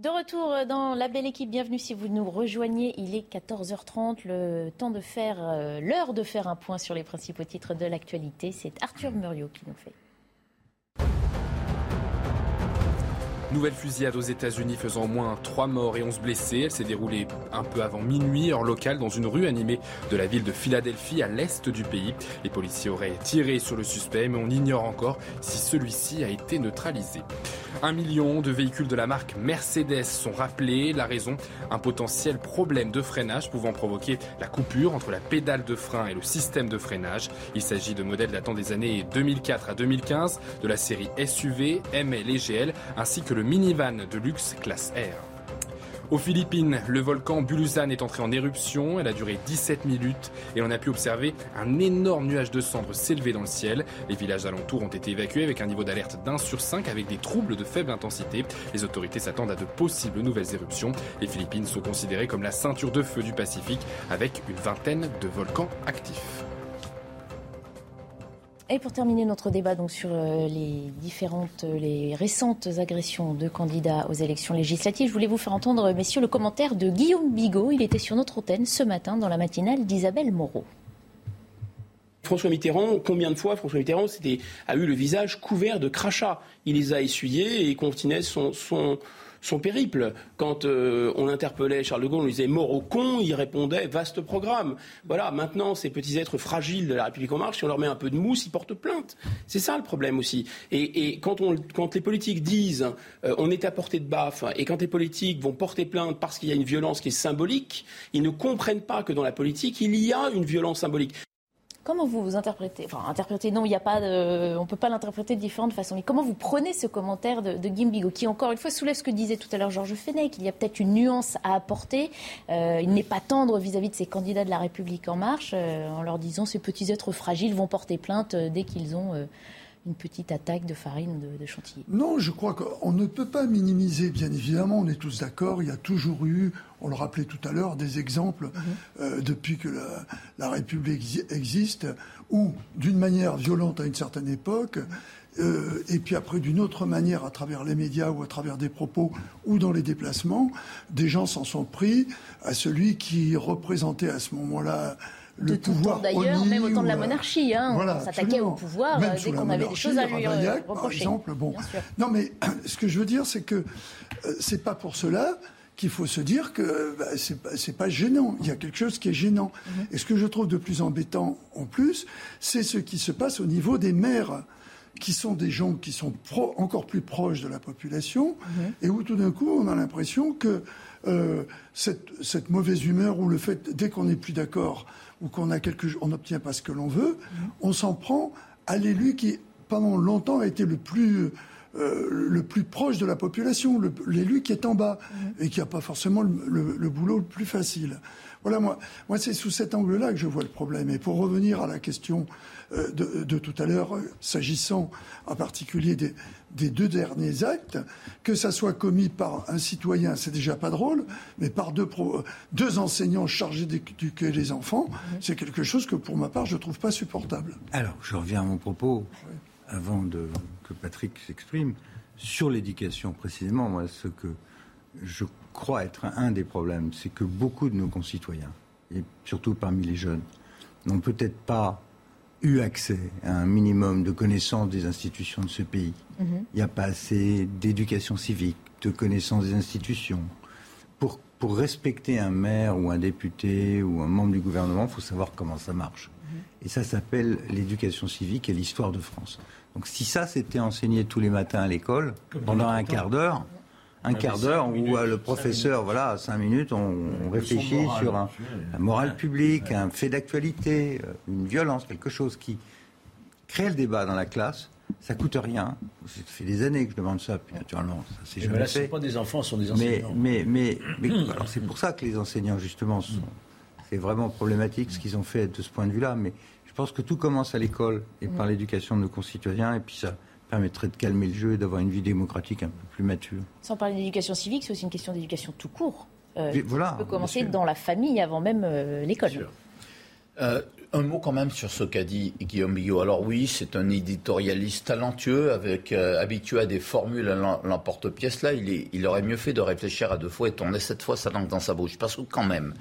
De retour dans la belle équipe, bienvenue si vous nous rejoignez. Il est 14h30, le temps de faire, euh, l'heure de faire un point sur les principaux titres de l'actualité. C'est Arthur Muriot qui nous fait. Nouvelle fusillade aux États-Unis faisant au moins 3 morts et 11 blessés. Elle s'est déroulée un peu avant minuit, heure locale, dans une rue animée de la ville de Philadelphie, à l'est du pays. Les policiers auraient tiré sur le suspect, mais on ignore encore si celui-ci a été neutralisé. Un million de véhicules de la marque Mercedes sont rappelés. La raison, un potentiel problème de freinage pouvant provoquer la coupure entre la pédale de frein et le système de freinage. Il s'agit de modèles datant des années 2004 à 2015, de la série SUV, ML et GL, ainsi que le minivan de luxe classe R. Aux Philippines, le volcan Bulusan est entré en éruption. Elle a duré 17 minutes et on a pu observer un énorme nuage de cendres s'élever dans le ciel. Les villages alentours ont été évacués avec un niveau d'alerte d'un sur cinq avec des troubles de faible intensité. Les autorités s'attendent à de possibles nouvelles éruptions. Les Philippines sont considérées comme la ceinture de feu du Pacifique avec une vingtaine de volcans actifs. Et pour terminer notre débat sur euh, les différentes, euh, les récentes agressions de candidats aux élections législatives, je voulais vous faire entendre, messieurs, le commentaire de Guillaume Bigot. Il était sur notre antenne ce matin dans la matinale d'Isabelle Moreau. François Mitterrand, combien de fois François Mitterrand a eu le visage couvert de crachats? Il les a essuyés et continuait son, son périple. Quand euh, on interpellait Charles de Gaulle, on lui disait mort au con, il répondait vaste programme. Voilà, maintenant, ces petits êtres fragiles de la République en marche, si on leur met un peu de mousse, ils portent plainte. C'est ça le problème aussi. Et, quand, les politiques disent euh, on est à portée de baffe, et quand les politiques vont porter plainte parce qu'il y a une violence qui est symbolique, ils ne comprennent pas que dans la politique, il y a une violence symbolique. Comment vous vous interprétez Enfin, interpréter, non, il n'y a pas de, on ne peut pas l'interpréter de différentes façons. Mais comment vous prenez ce commentaire de, de Gimbigo, qui encore une fois soulève ce que disait tout à l'heure Georges Fenech qu'il y a peut-être une nuance à apporter. Euh, il n'est pas tendre vis-à-vis de ces candidats de la République en marche, euh, en leur disant ces petits êtres fragiles vont porter plainte euh, dès qu'ils ont une petite attaque de farine de, chantilly. Non, je crois qu'on ne peut pas minimiser, bien évidemment, on est tous d'accord, il y a toujours eu, on le rappelait tout à l'heure, des exemples mhm. euh, depuis que la, République existe, où d'une manière violente à une certaine époque, euh, et puis après d'une autre manière à travers les médias ou à travers des propos ou dans les déplacements, des gens s'en sont pris à celui qui représentait à ce moment-là de tout temps d'ailleurs, même au temps de la monarchie. Hein, on s'attaquait au pouvoir euh, dès qu'on avait des choses à lui euh, reprocher. Par exemple, bon. Non, mais ce que je veux dire, c'est que euh, c'est pas pour cela qu'il faut se dire que bah, c'est pas, gênant. Il y a quelque chose qui est gênant. Mhm. Et ce que je trouve de plus embêtant en plus, c'est ce qui se passe au niveau des maires qui sont des gens qui sont encore plus proches de la population, mhm. et où tout d'un coup on a l'impression que cette, cette, mauvaise humeur ou le fait, dès qu'on n'est plus d'accord, ou qu'on a on n'obtient pas ce que l'on veut, on s'en prend à l'élu qui, pendant longtemps, a été le plus euh, le plus proche de la population, l'élu qui est en bas et qui n'a pas forcément le, boulot le plus facile. Voilà, moi, moi c'est sous cet angle-là que je vois le problème. Et pour revenir à la question euh, de, tout à l'heure, euh, s'agissant en particulier des, deux derniers actes, que ça soit commis par un citoyen, c'est déjà pas drôle, mais par deux, deux enseignants chargés d'éduquer les enfants, c'est quelque chose que pour ma part je trouve pas supportable. Alors, je reviens à mon propos avant de, que Patrick s'exprime sur l'éducation précisément. Moi, ce que je crois être un des problèmes, c'est que beaucoup de nos concitoyens, et surtout parmi les jeunes, n'ont peut-être pas eu accès à un minimum de connaissances des institutions de ce pays. Mhm. Il n'y a pas assez d'éducation civique, de connaissance des institutions. pour, pour respecter un maire ou un député ou un membre du gouvernement, il faut savoir comment ça marche. Et ça s'appelle l'éducation civique et l'histoire de France. Donc si ça s'était enseigné tous les matins à l'école, pendant un quart d'heure, un quart d'heure où euh, le professeur, voilà, à cinq minutes, on, réfléchit sur un, la morale publique, un fait d'actualité, euh, une violence, quelque chose qui crée le débat dans la classe. Ça coûte rien. Ça fait des années que je demande ça, puis naturellement, ça c'est jamais là, fait. pas des enfants, ce sont des Mais, enseignants. mais, mais, mais alors c'est pour ça que les enseignants, justement, sont- c'est vraiment problématique ce qu'ils ont fait de ce point de vue-là. Mais je pense que tout commence à l'école et par l'éducation de nos concitoyens, et puis ça permettrait de calmer le jeu et d'avoir une vie démocratique un peu plus mature. Sans parler d'éducation civique, c'est aussi une question d'éducation tout court. Euh, Mais voilà, qui peut commencer dans la famille avant même euh, l'école. Euh, un mot quand même sur ce qu'a dit Guillaume Bigot. Alors oui, c'est un éditorialiste talentueux, avec euh, habitué à des formules à l'em- l'emporte-pièce. Là, il, est- il aurait mieux fait de réfléchir à deux fois et tourner cette fois sa langue dans sa bouche. Parce que quand même,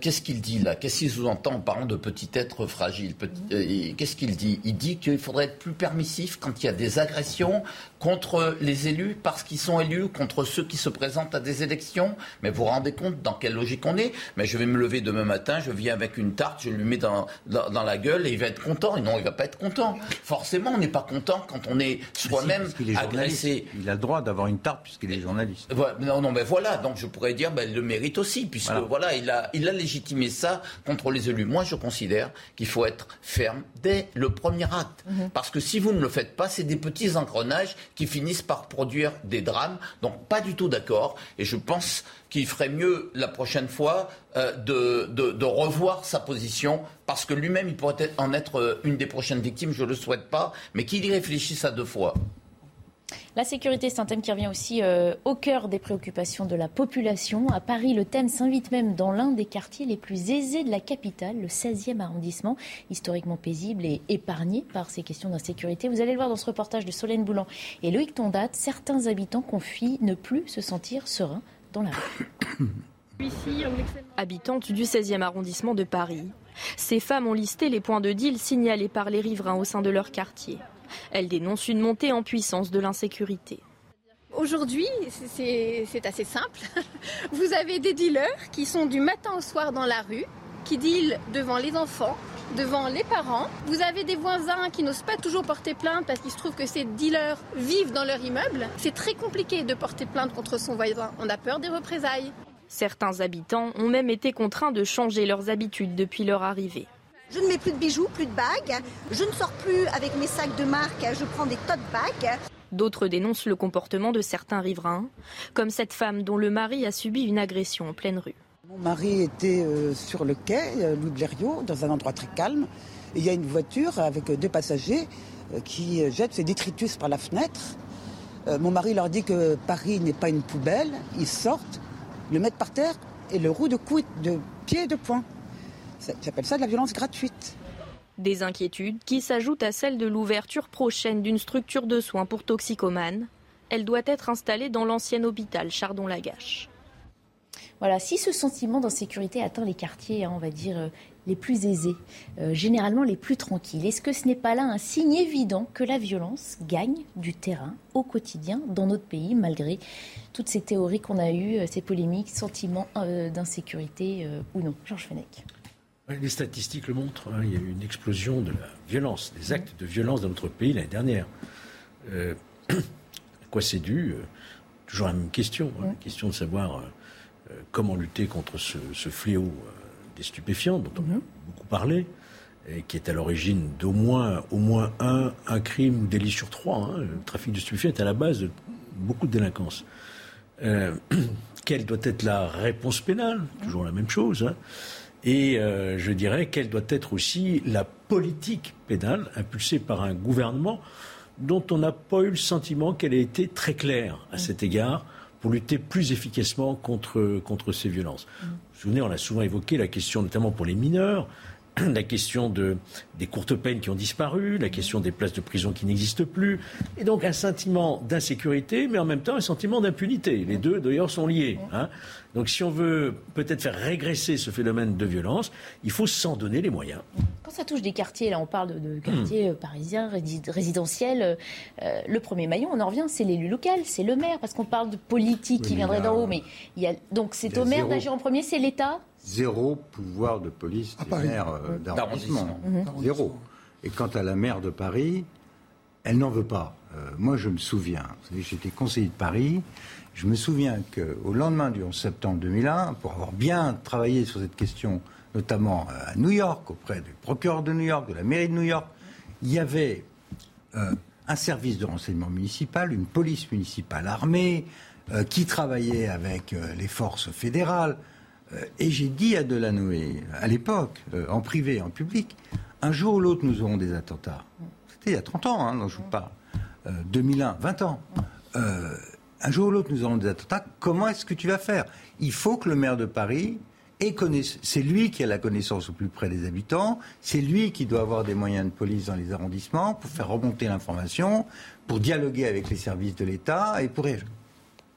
qu'est-ce qu'il dit là? Qu'est-ce qu'il sous-entend en parlant de petit être fragile? Euh, Qu'est-ce qu'il dit? Il dit qu'il faudrait être plus permissif quand il y a des agressions contre les élus parce qu'ils sont élus, contre ceux qui se présentent à des élections. Mais vous vous rendez compte dans quelle logique on est Mais je vais me lever demain matin, je viens avec une tarte, je lui mets dans, dans, dans la gueule et il va être content. Et non, il va pas être content. Forcément, on n'est pas content quand on est soi-même agressé. Il a le droit d'avoir une tarte puisqu'il est journaliste. Voilà, non, non, mais voilà, donc je pourrais dire, ben, il le mérite aussi, puisque Voilà. voilà, il, a, il a légitimé ça contre les élus. Moi, je considère qu'il faut être ferme dès le premier acte. Parce que si vous ne le faites pas, c'est des petits engrenages qui finissent par produire des drames. Donc, pas du tout d'accord. Et je pense qu'il ferait mieux la prochaine fois euh, de, revoir sa position, parce que lui-même, il pourrait en être euh, une des prochaines victimes, je ne le souhaite pas, mais qu'il y réfléchisse à deux fois. La sécurité, c'est un thème qui revient aussi euh, au cœur des préoccupations de la population. À Paris, le thème s'invite même dans l'un des quartiers les plus aisés de la capitale, le 16e arrondissement, historiquement paisible et épargné par ces questions d'insécurité. Vous allez le voir dans ce reportage de Solène Boulan et Loïc Tondat, certains habitants confient ne plus se sentir sereins dans la rue. Habitante du 16e arrondissement de Paris, ces femmes ont listé les points de deal signalés par les riverains au sein de leur quartier. Elles dénoncent une montée en puissance de l'insécurité. Aujourd'hui, c'est c'est assez simple. Vous avez des dealers qui sont du matin au soir dans la rue, qui dealent devant les enfants, devant les parents. Vous avez des voisins qui n'osent pas toujours porter plainte parce qu'il se trouve que ces dealers vivent dans leur immeuble. C'est très compliqué de porter plainte contre son voisin. On a peur des représailles. Certains habitants ont même été contraints de changer leurs habitudes depuis leur arrivée. Je ne mets plus de bijoux, plus de bagues. Je ne sors plus avec mes sacs de marque. Je prends des tote bags. D'autres dénoncent le comportement de certains riverains, comme cette femme dont le mari a subi une agression en pleine rue. Mon mari était euh, sur le quai, euh, Loup de Blériot, dans un endroit très calme. Et il y a une voiture avec euh, deux passagers euh, qui euh, jettent ses détritus par la fenêtre. Euh, mon mari leur dit que Paris n'est pas une poubelle. Ils sortent, le mettent par terre et le roue de coude, de pied et de poing. Ça- J'appelle ça de la violence gratuite. Des inquiétudes qui s'ajoutent à celles de l'ouverture prochaine d'une structure de soins pour toxicomanes. Elle doit être installée dans l'ancien hôpital Chardon-Lagache. Voilà, si ce sentiment d'insécurité atteint les quartiers, hein, on va dire, euh, les plus aisés, euh, généralement les plus tranquilles, est-ce que ce n'est pas là un signe évident que la violence gagne du terrain au quotidien dans notre pays, malgré toutes ces théories qu'on a eues, euh, ces polémiques, sentiments euh, d'insécurité euh, ou non? Georges Fenech. Les statistiques le montrent. hein. Il y a eu une explosion de la violence, des actes de violence dans notre pays l'année dernière. Euh, à quoi c'est dû Euh, Toujours la même question. hein. La question de savoir euh, comment lutter contre ce, ce fléau euh, des stupéfiants dont on a beaucoup parlé, et qui est à l'origine d'au moins, au moins un, un crime ou délit sur trois. hein. Le trafic de stupéfiants est à la base de beaucoup de délinquance. Quelle doit être la réponse pénale? Toujours la même chose. Et euh, je dirais quelle doit être aussi la politique pénale impulsée par un gouvernement dont on n'a pas eu le sentiment qu'elle ait été très claire à cet égard pour lutter plus efficacement contre, contre ces violences. Vous vous souvenez, on a souvent évoqué la question, notamment pour les mineurs, la question de, des courtes peines qui ont disparu, la question des places de prison qui n'existent plus, et donc un sentiment d'insécurité, mais en même temps un sentiment d'impunité. Les deux, d'ailleurs, sont liés. Hein. Donc si on veut peut-être faire régresser ce phénomène de violence, il faut s'en donner les moyens. Quand ça touche des quartiers, là on parle de, quartiers hmm. parisiens, résidentiels, euh, le premier maillon, on en revient, c'est l'élu local, c'est le maire, parce qu'on parle de politique qui viendrait d'en haut, mais il y a, donc c'est au maire d'agir en premier, c'est l'État Zéro pouvoir de police des maires euh, d'arrondissement. Zéro. Et quant à la maire de Paris, elle n'en veut pas. Euh, moi, je me souviens, j'étais conseiller de Paris, je me souviens qu'au lendemain du 11 septembre 2001, pour avoir bien travaillé sur cette question, notamment euh, à New York, auprès du procureur de New York, de la mairie de New York, il y avait euh, un service de renseignement municipal, une police municipale armée, euh, qui travaillait avec les forces fédérales. Et j'ai dit à Delanoë, à l'époque, en privé, en public, un jour ou l'autre, nous aurons des attentats. C'était il y a 30 ans, hein, dont je vous parle. 2001, 20 ans un jour ou l'autre, nous aurons des attentats. Comment est-ce que tu vas faire? Il faut que le maire de Paris ait connaissance. C'est lui qui a la connaissance au plus près des habitants. C'est lui qui doit avoir des moyens de police dans les arrondissements pour faire remonter l'information, pour dialoguer avec les services de l'État et pour.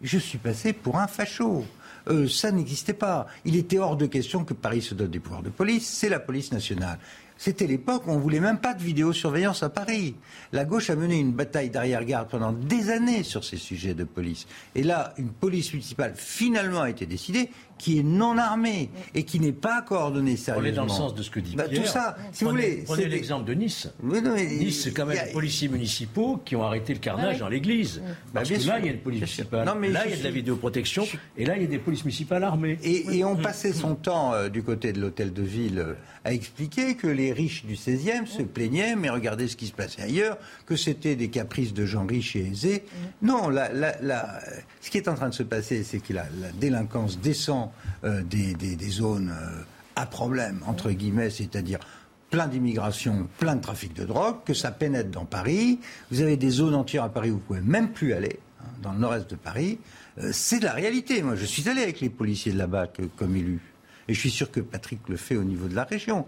Je suis passé pour un facho. Euh, ça n'existait pas. Il était hors de question que Paris se dote des pouvoirs de police. C'est la police nationale. C'était l'époque où on voulait même pas de vidéosurveillance à Paris. La gauche a mené une bataille d'arrière-garde pendant des années sur ces sujets de police. Et là, une police municipale finalement a été décidée qui est non armée et qui n'est pas coordonnée sérieusement. On est dans le sens de ce que dit bah, Tout ça, si vous voulez. Prenez l'exemple de Nice. nice, c'est quand même des policiers municipaux qui ont arrêté le carnage ah dans l'église. Bah, Parce que là, il y a une police municipale. Non, mais là, il y a de la vidéoprotection. Et là, il y a des polices municipales armées. Et, on passait son temps euh, du côté de l'hôtel de ville euh, à expliquer que les riches du 16e se plaignaient, mais regardez ce qui se passait ailleurs, que c'était des caprices de gens riches et aisés. Non, ce qui est en train de se passer, c'est que la délinquance descend euh, des, zones euh, à problème, entre guillemets, c'est-à-dire plein d'immigration, plein de trafic de drogue, que ça pénètre dans Paris. Vous avez des zones entières à Paris où vous pouvez même plus aller, hein, dans le nord-est de Paris. Euh, c'est de la réalité. Moi, je suis allé avec les policiers de là-bas comme élu. Et je suis sûr que Patrick le fait au niveau de la région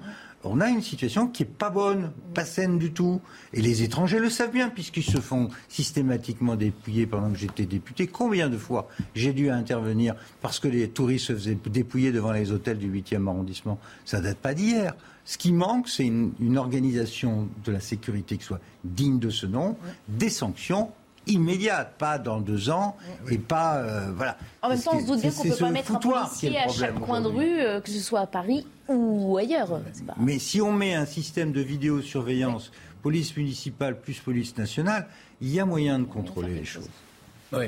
on a une situation qui est pas bonne, pas saine du tout. Et les étrangers le savent bien, puisqu'ils se font systématiquement dépouiller pendant que j'étais député. Combien de fois j'ai dû intervenir parce que les touristes se faisaient dépouiller devant les hôtels du 8e arrondissement? Ça date pas d'hier. Ce qui manque, c'est une, organisation de la sécurité qui soit digne de ce nom, des sanctions immédiates, pas dans deux ans et pas euh, voilà. En même temps, on se doute bien qu'on ne peut pas mettre un policier à chaque coin de rue, euh, que ce soit à Paris ou ailleurs. Mais si on met un système de vidéosurveillance, police municipale plus police nationale, il y a moyen de contrôler les choses. Oui.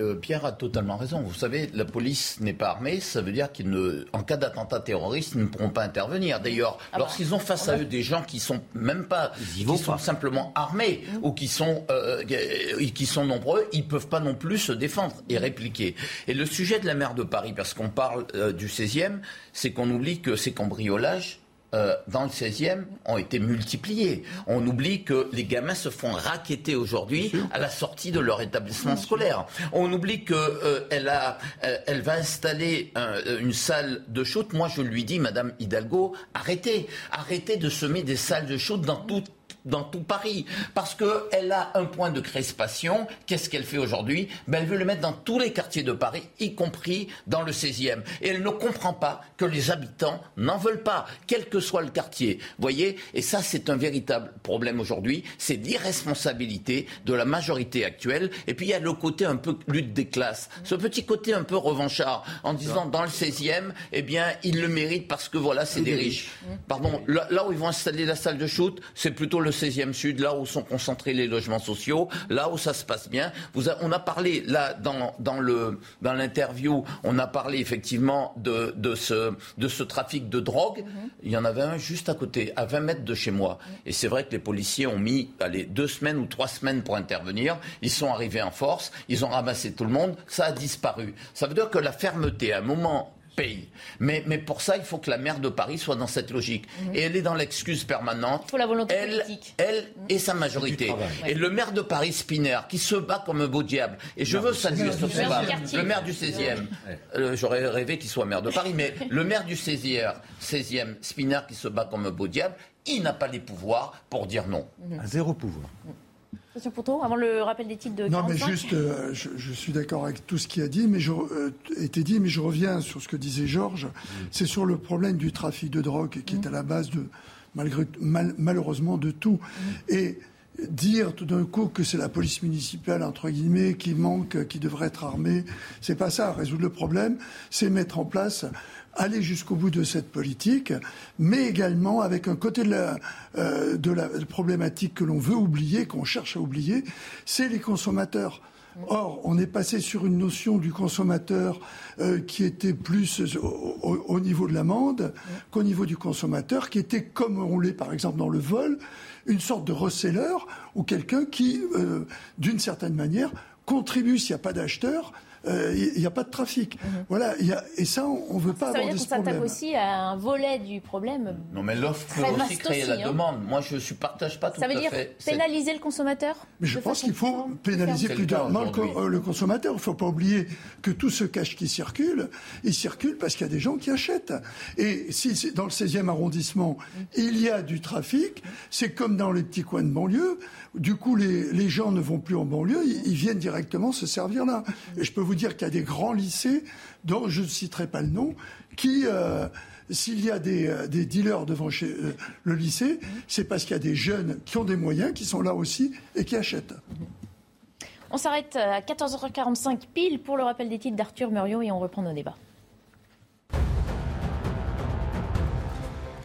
Euh, Pierre a totalement raison. Vous savez, la police n'est pas armée, ça veut dire qu'en cas d'attentat terroriste, ils ne pourront pas intervenir. D'ailleurs, ah bah, lorsqu'ils ont face à eux des gens qui sont même pas, qui sont simplement armés ou qui sont, euh, qui sont nombreux, ils peuvent pas non plus se défendre et répliquer. Et le sujet de la mer de Paris, parce qu'on parle euh, du 16e, c'est qu'on oublie que ces cambriolages euh, dans le 16e ont été multipliés. On oublie que les gamins se font raqueter aujourd'hui à la sortie de leur établissement scolaire. On oublie qu'elle euh, euh, elle va installer une salle de shoot. Moi, je lui dis, Madame Hidalgo, arrêtez, arrêtez de semer des salles de shoot dans toute dans tout Paris. Parce qu'elle a un point de crispation. Qu'est-ce qu'elle fait aujourd'hui? Ben, Elle veut le mettre dans tous les quartiers de Paris, y compris dans le 16e. Et elle ne comprend pas que les habitants n'en veulent pas, quel que soit le quartier. voyez? Et ça, c'est un véritable problème aujourd'hui. C'est l'irresponsabilité de la majorité actuelle. Et puis, il y a le côté un peu lutte des classes. Ce petit côté un peu revanchard, en disant dans le 16e, eh bien, ils le méritent parce que voilà, c'est des riches. Pardon, là, là où ils vont installer la salle de shoot, c'est plutôt le 16e Sud, là où sont concentrés les logements sociaux, là où ça se passe bien. on a parlé, là, dans, dans, le, dans l'interview, on a parlé effectivement de, de, ce, de ce trafic de drogue. Mhm. Il y en avait un juste à côté, à 20 mètres de chez moi. Et c'est vrai que les policiers ont mis allez, deux semaines ou trois semaines pour intervenir. Ils sont arrivés en force, ils ont ramassé tout le monde, ça a disparu. Ça veut dire que la fermeté, à un moment paye. Mais, mais pour ça, il faut que la maire de Paris soit dans cette logique. Mhm. Et elle est dans l'excuse permanente. Il faut la volonté elle, politique. Elle et sa majorité. Et le maire de Paris, Spinner, qui se bat comme un beau diable. Et je veux saluer ce Le maire combat. Le maire du 16e. Euh, J'aurais rêvé qu'il soit maire de Paris. Mais le maire du 16e, 16e, Spinner, qui se bat comme un beau diable, il n'a pas les pouvoirs pour dire non. Un zéro pouvoir. Monsieur avant le rappel des titres de Non, mais 45. juste, euh, je, je suis d'accord avec tout ce qui a dit, mais je, euh, été dit, mais je reviens sur ce que disait Georges. C'est sur le problème du trafic de drogue qui est à la base de, malgré, mal- malheureusement, de tout. Et dire tout d'un coup que c'est la police municipale entre guillemets qui manque, qui devrait être armée, c'est pas ça. Résoudre le problème, c'est mettre en place aller jusqu'au bout de cette politique, mais également avec un côté de la, euh, de la problématique que l'on veut oublier, qu'on cherche à oublier, c'est les consommateurs. Or, on est passé sur une notion du consommateur euh, qui était plus au, au- au niveau de l'amende qu'au niveau du consommateur, qui était comme on l'est par exemple dans le vol, une sorte de reseller ou quelqu'un qui, euh, d'une certaine manière, contribue s'il n'y a pas d'acheteur. Euh, Il n'y a pas de trafic. Voilà. y a- et ça, on ne veut pas Ça veut dire qu'on ce s'attaque problème. aussi à un volet du problème. Non, mais l'offre peut aussi créer la hein. demande. Moi, je ne partage pas tout Ça veut à dire fait. pénaliser le consommateur Mais je pense qu'il faut pénaliser plus durement le, euh, le consommateur. Il ne faut pas oublier que tout ce cash qui circule, il circule parce qu'il y a des gens qui achètent. Et si dans le 16e arrondissement, il y a du trafic, c'est comme dans les petits coins de banlieue. Du coup, les, les gens ne vont plus en banlieue, ils, ils viennent directement se servir là. Et je peux vous dire qu'il y a des grands lycées, dont je ne citerai pas le nom, qui... euh, s'il y a des, euh, dealers devant euh, le lycée, c'est parce qu'il y a des jeunes qui ont des moyens, qui sont là aussi et qui achètent. On s'arrête à 14h45 pile pour le rappel des titres d'Arthur Muriot et on reprend nos débats.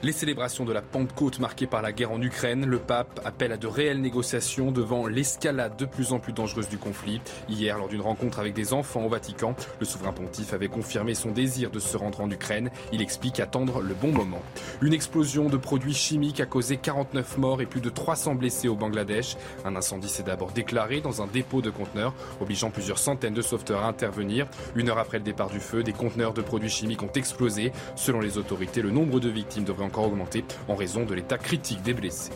Les célébrations de la Pentecôte marquées par la guerre en Ukraine, le pape appelle à de réelles négociations devant l'escalade de plus en plus dangereuse du conflit. Hier, lors d'une rencontre avec des enfants au Vatican, le souverain pontife avait confirmé son désir de se rendre en Ukraine. Il explique attendre le bon moment. Une explosion de produits chimiques a causé 49 morts et plus de 300 blessés au Bangladesh. Un incendie s'est d'abord déclaré dans un dépôt de conteneurs, obligeant plusieurs centaines de sauveteurs à intervenir. Une heure après le départ du feu, des conteneurs de produits chimiques ont explosé. Selon les autorités, le nombre de victimes devrait encore augmenter en raison de l'état critique des blessés.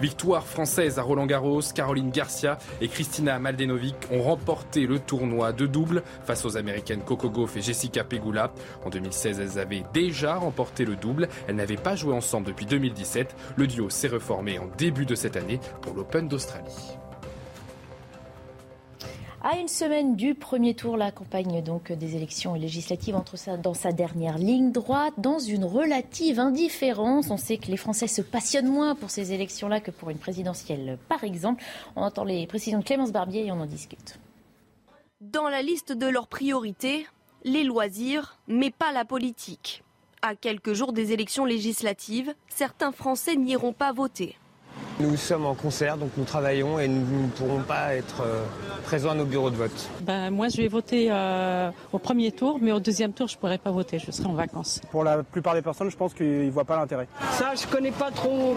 Victoire française à Roland Garros, Caroline Garcia et Christina Maldenovic ont remporté le tournoi de double face aux américaines Coco Gauff et Jessica Pegula. En 2016, elles avaient déjà remporté le double. Elles n'avaient pas joué ensemble depuis 2017. Le duo s'est reformé en début de cette année pour l'Open d'Australie. À une semaine du premier tour, la campagne donc des élections législatives entre dans sa dernière ligne droite, dans une relative indifférence. On sait que les Français se passionnent moins pour ces élections-là que pour une présidentielle, par exemple. On entend les précisions de Clémence Barbier et on en discute. Dans la liste de leurs priorités, les loisirs, mais pas la politique. À quelques jours des élections législatives, certains Français n'iront pas voter. Nous sommes en concert, donc nous travaillons et nous ne pourrons pas être euh, présents à nos bureaux de vote. Ben, moi, je vais voter euh, au premier tour, mais au deuxième tour, je ne pourrai pas voter. Je serai en vacances. Pour la plupart des personnes, je pense qu'ils ne voient pas l'intérêt. Ça, je connais pas trop.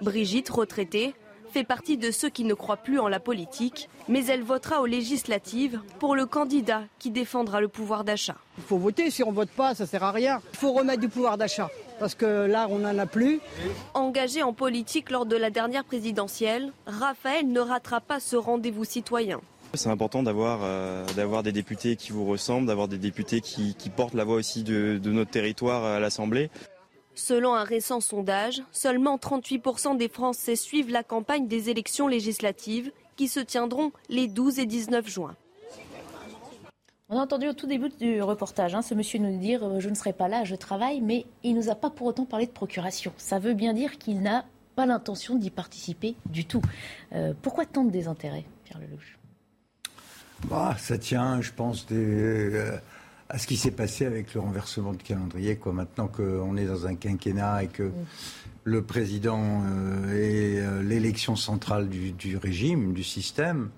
Brigitte, retraitée, fait partie de ceux qui ne croient plus en la politique, mais elle votera aux législatives pour le candidat qui défendra le pouvoir d'achat. Il faut voter, si on ne vote pas, ça ne sert à rien. Il faut remettre du pouvoir d'achat, parce que là, on n'en a plus. Engagé en politique lors de la dernière présidentielle, Raphaël ne ratera pas ce rendez-vous citoyen. C'est important d'avoir euh, d'avoir des députés qui vous ressemblent, d'avoir des députés qui, qui portent la voix aussi de, de notre territoire à l'Assemblée. Selon un récent sondage, seulement 38% des Français suivent la campagne des élections législatives qui se tiendront les 12 et 19 juin. On a entendu au tout début du reportage hein, ce monsieur nous dire euh, Je ne serai pas là, je travaille, mais il nous a pas pour autant parlé de procuration. Ça veut bien dire qu'il n'a pas l'intention d'y participer du tout. Euh, pourquoi tant de désintérêt, Pierre Lelouch? Bah, ça tient, je pense, des, euh, à ce qui s'est passé avec le renversement de calendrier. Quoi. Maintenant qu'on est dans un quinquennat et que le président euh, est euh, l'élection centrale du, du régime, du système,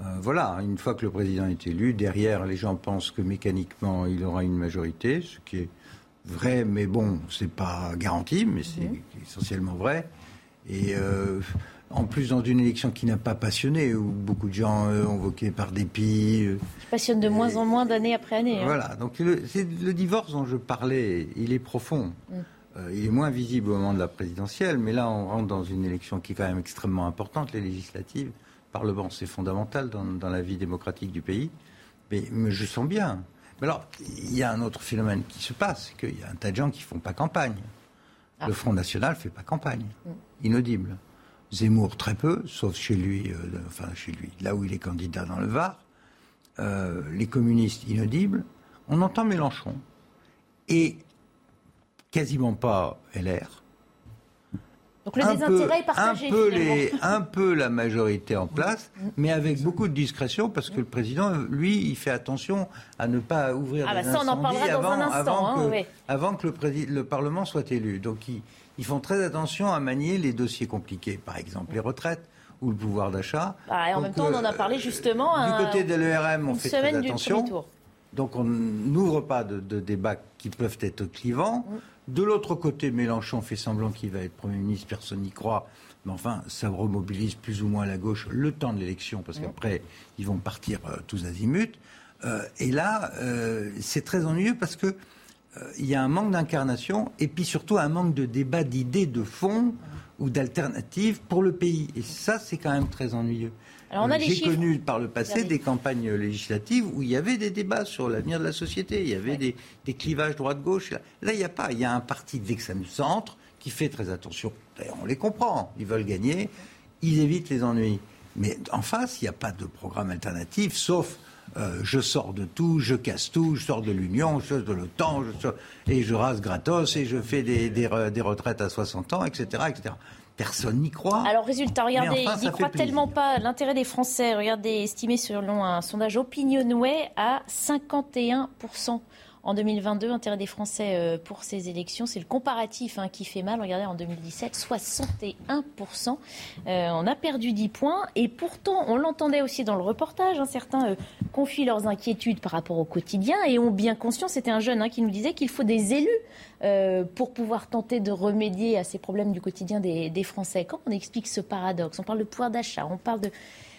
euh, voilà, une fois que le président est élu, derrière, les gens pensent que mécaniquement, il aura une majorité, ce qui est vrai, mais bon, c'est pas garanti, mais c'est essentiellement vrai. Et euh, En plus, dans une élection qui n'a pas passionné, où beaucoup de gens euh, ont voté par dépit. euh, Qui passionne de moins en moins d'année après année. hein. voilà, donc le, c'est le divorce dont je parlais, il est profond. Mm. Il est moins visible au moment de la présidentielle, mais là, on rentre dans une élection qui est quand même extrêmement importante, les législatives. Le Parlement, c'est fondamental dans, dans la vie démocratique du pays. Mais, mais je sens bien. Mais alors, il y a un autre phénomène qui se passe, c'est qu'il y a un tas de gens qui font pas campagne. Ah. Le Front National fait pas campagne. Mm. Inaudible. Zemmour, très peu, sauf chez lui, euh, enfin chez lui, là où il est candidat dans le Var. Euh, les communistes inaudibles. On entend Mélenchon. Et quasiment pas LR. Donc le un désintérêt peu, est partagé. un peu, les, un peu la majorité en place, mais avec beaucoup de discrétion, parce que le président, lui, il fait attention à ne pas ouvrir Ah des bah ça, on en dans avant, un instant, avant hein, que, ouais. avant que le, Parlement soit élu. Donc ils, ils font très attention à manier les dossiers compliqués, par exemple les retraites ou le pouvoir d'achat. Ah, et en Donc, même temps, on en a euh, parlé justement. Du un- côté de l'ERM, on fait très attention. Donc on n'ouvre pas de, de débats qui peuvent être clivants. De l'autre côté, Mélenchon fait semblant qu'il va être Premier ministre, personne n'y croit. Mais enfin, ça remobilise plus ou moins la gauche le temps de l'élection, parce qu'après, ils vont partir euh, tous azimuts. Euh, et là, euh, c'est très ennuyeux parce que euh, il y a un manque d'incarnation et puis surtout un manque de débat d'idées de fond ou d'alternatives pour le pays. Et ça, c'est quand même très ennuyeux. Alors, on a Euh, J'ai connu par le passé des campagnes législatives où il y avait des débats sur l'avenir de la société, il y avait des, des clivages droite-gauche. Là, il n'y a pas. Il y a un parti d'extrême centre qui fait très attention. D'ailleurs, on les comprend. Ils veulent gagner. Ils évitent les ennuis. Mais en face, il n'y a pas de programme alternatif, sauf euh, je sors de tout, je casse tout, je sors de l'Union, je sors de l'OTAN, je sors- et je rase gratos, et je fais des, des retraites à 60 ans, etc. etc. Personne n'y croit. Alors, résultat, regardez, enfin, ils n'y croient tellement pas. L'intérêt des Français, regardez, estimé selon un sondage Opinionway à 51%. En 2022, intérêt des Français euh, pour ces élections, c'est le comparatif hein, qui fait mal. Regardez, en 2017, 61%. Euh, on a perdu 10 points. Et pourtant, on l'entendait aussi dans le reportage, hein, certains euh, confient leurs inquiétudes par rapport au quotidien et ont bien conscience, c'était un jeune hein, qui nous disait qu'il faut des élus euh, pour pouvoir tenter de remédier à ces problèmes du quotidien des, des Français. Quand on explique ce paradoxe, on parle de pouvoir d'achat, on parle de...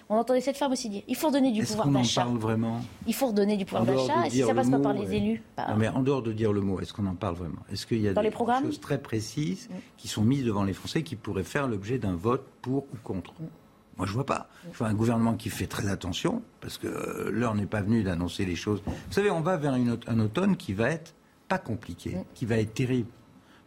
On entendait cette femme aussi dire, il faut redonner du Est-ce pouvoir qu'on en d'achat. parle vraiment Il faut redonner du pouvoir En d'achat. Et si ça passe pas par les ouais. élus, bah, Non, mais en dehors de dire le mot, est-ce qu'on en parle vraiment? Est-ce qu'il y a Dans des choses très précises qui sont mises devant les Français qui pourraient faire l'objet d'un vote pour ou contre? Moi, je vois pas. Je vois un gouvernement qui fait très attention, parce que euh, l'heure n'est pas venue d'annoncer les choses. Vous savez, on va vers une un automne qui va être pas compliqué, qui va être terrible.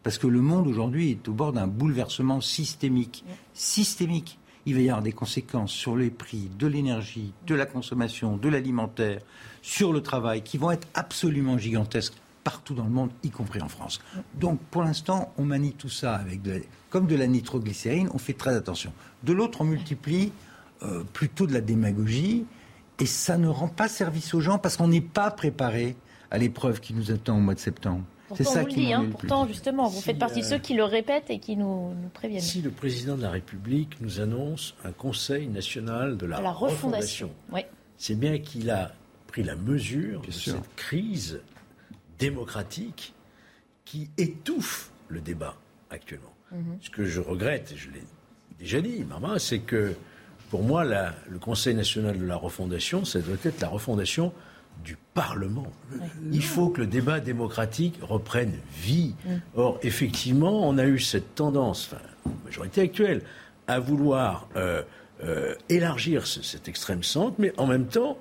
Parce que le monde aujourd'hui est au bord d'un bouleversement systémique. Systémique. Il va y avoir des conséquences sur les prix de l'énergie, de la consommation, de l'alimentaire, sur le travail, qui vont être absolument gigantesques partout dans le monde, y compris en France. Donc, pour l'instant, on manie tout ça avec comme de la nitroglycérine, on fait très attention. De l'autre, on multiplie euh, plutôt de la démagogie, et ça ne rend pas service aux gens parce qu'on n'est pas préparé à l'épreuve qui nous attend au mois de septembre. C'est pourtant, ça on vous le qui dit. hein, plus. pourtant, justement, vous Si, faites partie de euh, ceux qui le répètent et qui nous, nous préviennent. Si le président de la République nous annonce un Conseil national de la, la refondation. Oui. c'est bien qu'il a pris la mesure de cette crise démocratique qui étouffe le débat actuellement. Mhm. Ce que je regrette, et je l'ai déjà dit, Marma, c'est que pour moi, la- le Conseil national de la refondation, ça doit être la refondation du Parlement. Il faut que le débat démocratique reprenne vie. Or, effectivement, on a eu cette tendance, enfin, majorité actuelle, à vouloir euh, euh, élargir ce- cet extrême centre, mais en même temps,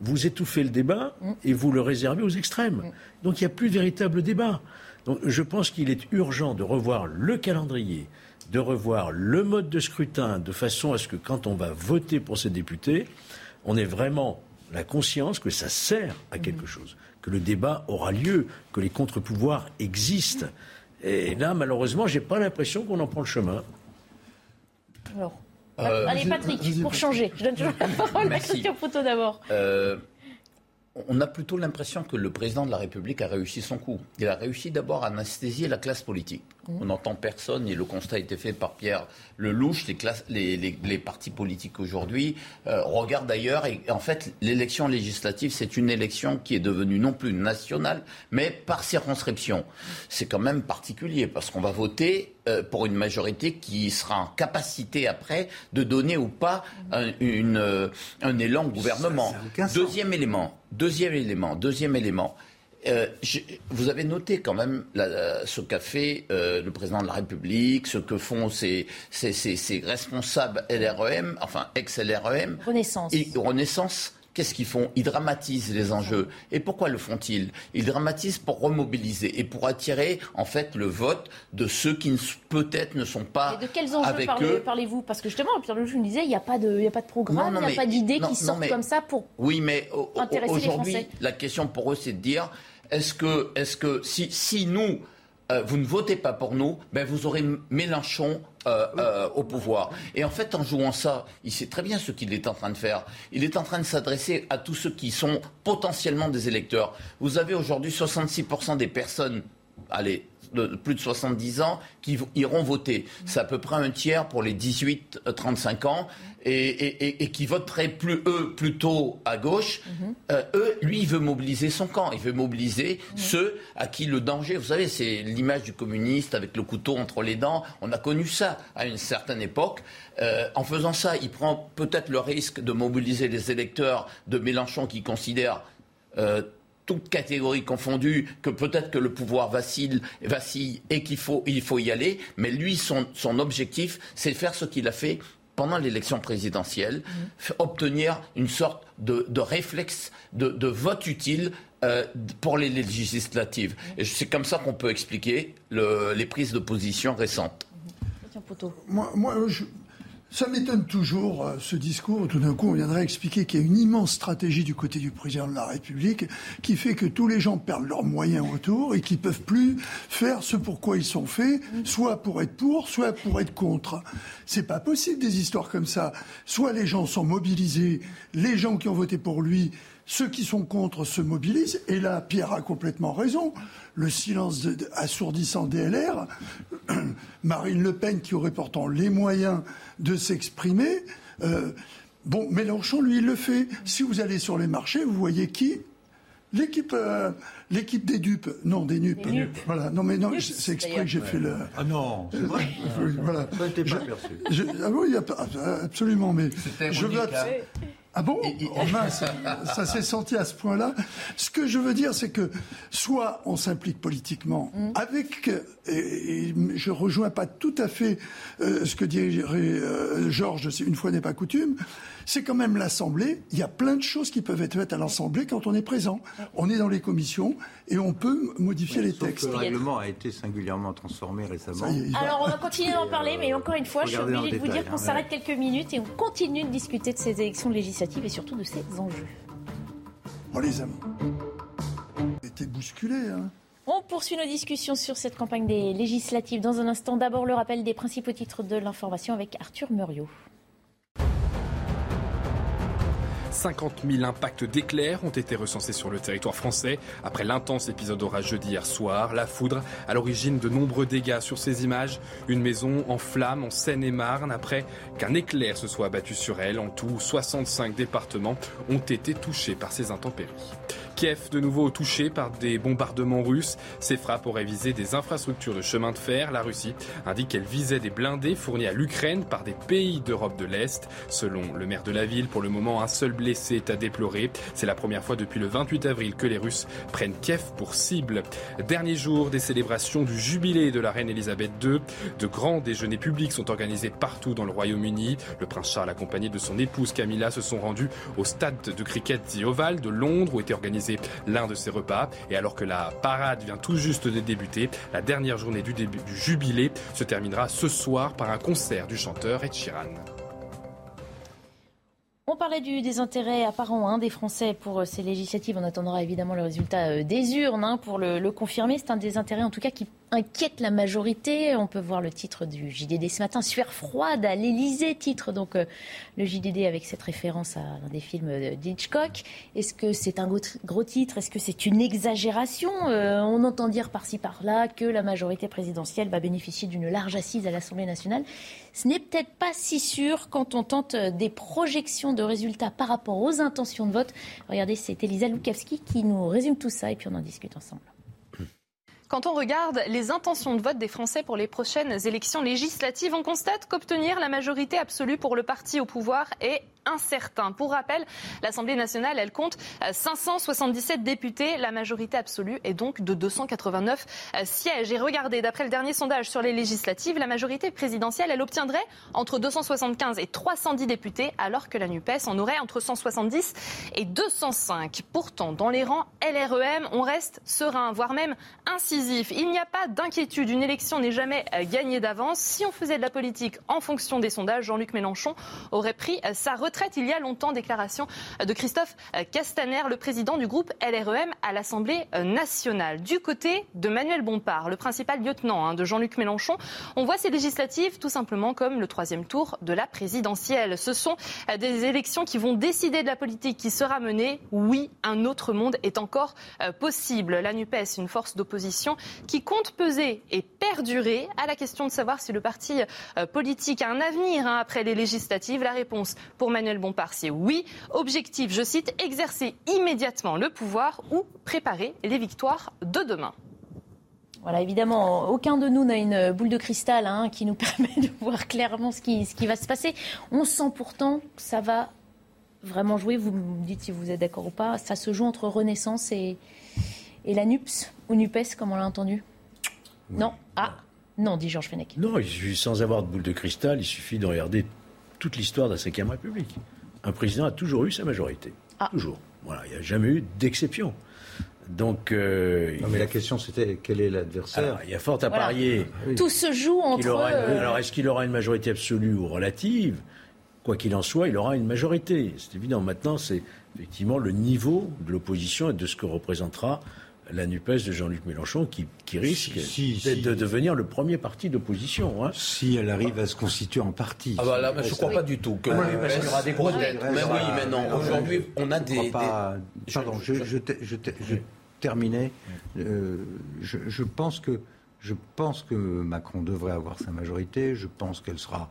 vous étouffez le débat et vous le réservez aux extrêmes. Donc il n'y a plus de véritable débat. Donc je pense qu'il est urgent de revoir le calendrier, de revoir le mode de scrutin de façon à ce que quand on va voter pour ces députés, on ait vraiment la conscience que ça sert à quelque chose, que le débat aura lieu, que les contre-pouvoirs existent. Et là, malheureusement, j'ai pas l'impression qu'on en prend le chemin. Alors, Euh, allez, Patrick, pour Patrick. changer, je donne toujours la parole à. Christian Poutot d'abord. Euh, on a plutôt l'impression que le président de la République a réussi son coup. Il a réussi d'abord à anesthésier la classe politique. Mmh. On n'entend personne, et le constat a été fait par Pierre Les, classes, les, les, partis politiques aujourd'hui euh, regardent ailleurs. Et en fait, l'élection législative, c'est une élection qui est devenue non plus nationale, mais par circonscription. C'est quand même particulier, parce qu'on va voter euh, pour une majorité qui sera en capacité après de donner ou pas un, une, euh, un élan au gouvernement. Deuxième élément, deuxième élément, deuxième élément. Euh, vous avez noté quand même ce qu'a fait le président de la République, ce que font ses, responsables LREM, enfin ex-LREM. Renaissance. Et, Renaissance Qu'est-ce qu'ils font? Ils dramatisent les enjeux. Et pourquoi le font-ils? Ils dramatisent pour remobiliser et pour attirer en fait le vote de ceux qui peut-être ne sont pas et de quels enjeux parlez-vous? Parce que justement, Pierre nous disait, il n'y a pas de, a pas de programme, il n'y a pas d'idées qui sortent comme ça pour oui, mais aujourd'hui, la question pour eux, c'est de dire, est-ce que, si, si nous euh, vous ne votez pas pour nous, ben vous aurez Mélenchon euh, euh, au pouvoir. Et en fait, en jouant ça, il sait très bien ce qu'il est en train de faire. Il est en train de s'adresser à tous ceux qui sont potentiellement des électeurs. Vous avez aujourd'hui 66% des personnes, allez, de plus de 70 ans qui iront voter. C'est à peu près un tiers pour les 18-35 ans et, qui voteraient plus, eux plutôt à gauche. Mhm. Euh, eux, lui, il veut mobiliser son camp. Il veut mobiliser ceux à qui le danger, vous savez, c'est l'image du communiste avec le couteau entre les dents. On a connu ça à une certaine époque. Euh, en faisant ça, il prend peut-être le risque de mobiliser les électeurs de Mélenchon qui considèrent euh, toutes catégories confondues, que peut-être que le pouvoir vacille, vacille et qu'il faut, il faut y aller. Mais lui, son, son objectif, c'est de faire ce qu'il a fait pendant l'élection présidentielle, mmh. obtenir une sorte de, réflexe, de, vote utile euh, pour les législatives. Mmh. Et c'est comme ça qu'on peut expliquer les prises de position récentes. Moi, moi je, ça m'étonne toujours, euh, ce discours. Tout d'un coup, on viendrait expliquer qu'il y a une immense stratégie du côté du président de la République qui fait que tous les gens perdent leurs moyens autour et qui peuvent plus faire ce pour quoi ils sont faits, soit pour être pour, soit pour être contre. C'est pas possible des histoires comme ça. Soit les gens sont mobilisés, les gens qui ont voté pour lui, ceux qui sont contre se mobilisent. Et là, Pierre a complètement raison. Le silence assourdissant des LR, Marine Le Pen qui aurait pourtant les moyens de s'exprimer. Euh, bon, Mélenchon, lui, il le fait. Si vous allez sur les marchés, vous voyez qui L'équipe, euh, l'équipe des dupes, non des nupes. Voilà, non mais non, c'est exprès que j'ai fait le. Ah non, c'est vrai. voilà. Ça pas perçu. ah oui, absolument, mais je veux. Ah bon oh, ça, s'est senti à ce point-là. Ce que je veux dire, c'est que soit on s'implique politiquement mm. avec, et, je rejoins pas tout à fait euh, ce que dirait euh, Georges, une fois n'est pas coutume, c'est quand même l'Assemblée. Il y a plein de choses qui peuvent être faites à l'Assemblée quand on est présent. On est dans les commissions et on peut modifier les textes. le règlement a été singulièrement transformé récemment. Alors on va continuer d'en parler, mais encore une fois, je suis obligée de vous dire qu'on hein, s'arrête quelques minutes et on continue de discuter de ces élections législatives et surtout de ces enjeux. Oh les amis, été bousculés. Hein. On poursuit nos discussions sur cette campagne des législatives. Dans un instant, d'abord le rappel des principaux titres de l'information avec Arthur Muriot. 50 000 impacts d'éclairs ont été recensés sur le territoire français après l'intense épisode orageux d'hier soir. La foudre à l'origine de nombreux dégâts sur ces images. Une maison en flammes en Seine-et-Marne après qu'un éclair se soit abattu sur elle. En tout, 65 départements ont été touchés par ces intempéries. Kiev, de nouveau touché par des bombardements russes. Ces frappes auraient visé des infrastructures de chemin de fer. La Russie indique qu'elle visait des blindés fournis à l'Ukraine par des pays d'Europe de l'Est. Selon le maire de la ville, pour le moment, un seul blessé est à déplorer. C'est la première fois depuis le 28 avril que les Russes prennent Kiev pour cible. Dernier jour des célébrations du jubilé de la reine Elisabeth II. De grands déjeuners publics sont organisés partout dans le Royaume-Uni. Le prince Charles, accompagné de son épouse Camilla, se sont rendus au stade de cricket The Oval de Londres où était organisé l'un de ses repas. Et alors que la parade vient tout juste de débuter, la dernière journée du, jubilé se terminera ce soir par un concert du chanteur Ed Sheeran. On parlait du désintérêt apparent hein, des Français pour euh, ces législatives. On attendra évidemment le résultat euh, des urnes hein, pour le, confirmer. C'est un désintérêt en tout cas qui inquiète la majorité. On peut voir le titre du JDD ce matin, Sueur froide à l'Elysée, titre donc euh, le JDD avec cette référence à un des films d'Hitchcock. Est-ce que c'est un gros, titre? Est-ce que c'est une exagération? Euh, On entend dire par-ci par-là que la majorité présidentielle va bénéficier d'une large assise à l'Assemblée nationale. Ce n'est peut-être pas si sûr quand on tente euh, des projections de résultats par rapport aux intentions de vote. Regardez, c'est Elisa Lukavski qui nous résume tout ça et puis on en discute ensemble. Quand on regarde les intentions de vote des Français pour les prochaines élections législatives, on constate qu'obtenir la majorité absolue pour le parti au pouvoir est Pour rappel, l'Assemblée nationale, elle compte 577 euh, députés. La majorité absolue est donc de 289 euh, sièges. Et regardez, d'après le dernier sondage sur les législatives, la majorité présidentielle, elle obtiendrait entre 275 et 310 députés, alors que la NUPES en aurait entre 170 et 205. Pourtant, dans les rangs LREM, on reste serein, voire même incisif. Il n'y a pas d'inquiétude. Une élection n'est jamais euh, gagnée d'avance. Si on faisait de la politique en fonction des sondages, Jean-Luc Mélenchon aurait pris sa retraite il y a longtemps. Déclaration de Christophe Castaner, le président du groupe LREM à l'Assemblée nationale. Du côté de Manuel Bompard, le principal lieutenant hein, de Jean-Luc Mélenchon, on voit ces législatives tout simplement comme le troisième tour de la présidentielle. Ce sont des élections qui vont décider de la politique qui sera menée. Oui, un autre monde est encore euh, possible. La NUPES, une force d'opposition qui compte peser et perdurer à la question de savoir si le parti euh, politique a un avenir hein, après les législatives. La réponse pour Manuel Emmanuel Bompard, c'est oui. Objectif, je cite, exercer immédiatement le pouvoir ou préparer les victoires de demain. Voilà, évidemment, aucun de nous n'a une boule de cristal hein, qui nous permet de voir clairement ce qui, ce qui va se passer. On sent pourtant que ça va vraiment jouer. Vous me dites si vous êtes d'accord ou pas. Ça se joue entre Renaissance et, et la NUPS, ou NUPES, comme on l'a entendu Non Ah non, dit Georges Fenech. Non, sans avoir de boule de cristal, il suffit de regarder toute l'histoire de la Ve République. Un président a toujours eu sa majorité. Ah. Toujours. Voilà, il n'y a jamais eu d'exception. Donc, euh, non, mais la question c'était quel est l'adversaire Il y a fort à parier. Tout se joue entre. Euh, alors, est-ce qu'il aura une majorité absolue ou relative? Quoi qu'il en soit, il aura une majorité. C'est évident. Maintenant, c'est effectivement le niveau de l'opposition et de ce que représentera la NUPES de Jean-Luc Mélenchon qui, risque de devenir le premier parti d'opposition. Hein. Si elle arrive à se constituer en parti. Ah bah je ne crois pas du tout que. Oui, aura des Mais oui, mais non. Aujourd'hui, on a des. Pardon, je, terminais. Euh, je, pense que, je pense que Macron devrait avoir sa majorité. Je pense qu'elle sera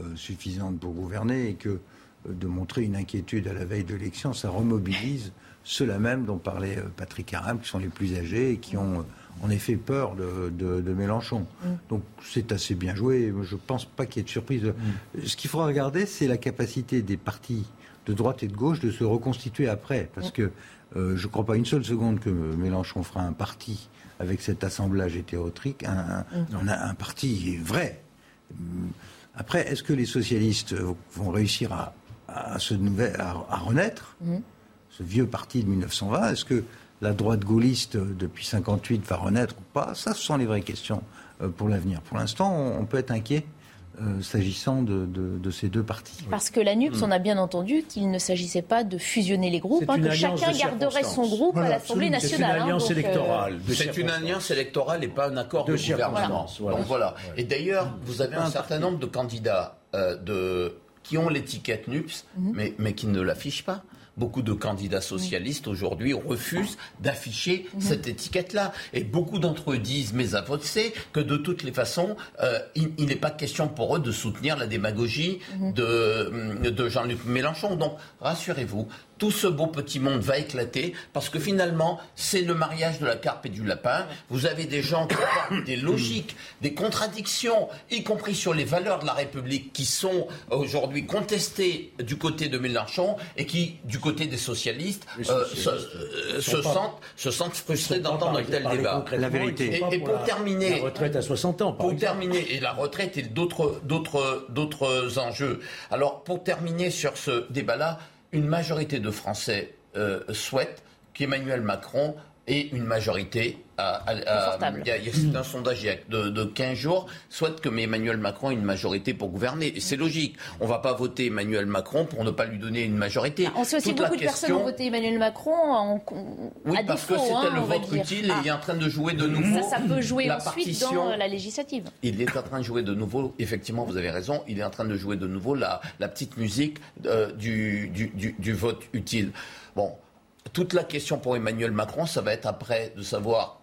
euh, suffisante pour gouverner et que euh, de montrer une inquiétude à la veille de l'élection, ça remobilise ceux-là même dont parlait euh, Patrick Aram, qui sont les plus âgés et qui ont euh, en effet peur de, Mélenchon. Mm. Donc c'est assez bien joué. Je ne pense pas qu'il y ait de surprise. Mm. Ce qu'il faudra regarder, c'est la capacité des partis de droite et de gauche de se reconstituer après. Parce mm. que euh, je ne crois pas une seule seconde que Mélenchon fera un parti avec cet assemblage hétérotrique, un, un parti vrai. Après, est-ce que les socialistes vont réussir à, se à renaître? Ce vieux parti de 1920 Est-ce que la droite gaulliste depuis 58 va renaître ou pas? Ça, ce sont les vraies questions euh, pour l'avenir. Pour l'instant, on peut être inquiet. Euh, s'agissant de, ces deux partis. Parce que la NUPS, on a bien entendu qu'il ne s'agissait pas de fusionner les groupes, hein, que chacun garderait son groupe à l'Assemblée nationale. C'est une hein, alliance euh, électorale. C'est une alliance électorale et pas un accord de, gouvernement. Voilà. Donc voilà. Et d'ailleurs, vous avez un, certain nombre de candidats de, qui ont l'étiquette NUPS, mhm. mais, mais qui ne l'affichent pas beaucoup de candidats socialistes aujourd'hui refusent d'afficher mhm. cette étiquette-là. Et beaucoup d'entre eux disent, mais à votre que de toutes les façons, euh, il, n'est pas question pour eux de soutenir la démagogie mhm. de, de Jean-Luc Mélenchon. Donc, rassurez-vous, tout ce beau petit monde va éclater parce que finalement, c'est le mariage de la carpe et du lapin. Vous avez des gens qui ont des logiques, des contradictions, y compris sur les valeurs de la République qui sont aujourd'hui contestées du côté de Mélenchon et qui, du côté des socialistes, euh, euh, se, sentent, se, sentent, frustrés d'entendre un tel débat. La vérité. Et, pour terminer. La retraite à 60 ans, Pour terminer, et la retraite et d'autres enjeux. Alors, pour terminer sur ce débat-là, une majorité de Français euh, souhaitent qu'Emmanuel Macron et une majorité. Il y a, c'est un sondage de, de 15 jours souhaite que Emmanuel Macron ait une majorité pour gouverner. C'est logique. On ne va pas voter Emmanuel Macron pour ne pas lui donner une majorité. on sait aussi beaucoup de personnes ont voté Emmanuel Macron en, oui, parce que c'était hein, le vote utile et il est en train de jouer de nouveau. Ça, ça peut jouer ensuite dans la législative. Il est en train de jouer de nouveau, effectivement, vous avez raison, il est en train de jouer de nouveau la, la petite musique euh, du, du, du, du vote utile. Bon, toute la question pour Emmanuel Macron, ça va être après de savoir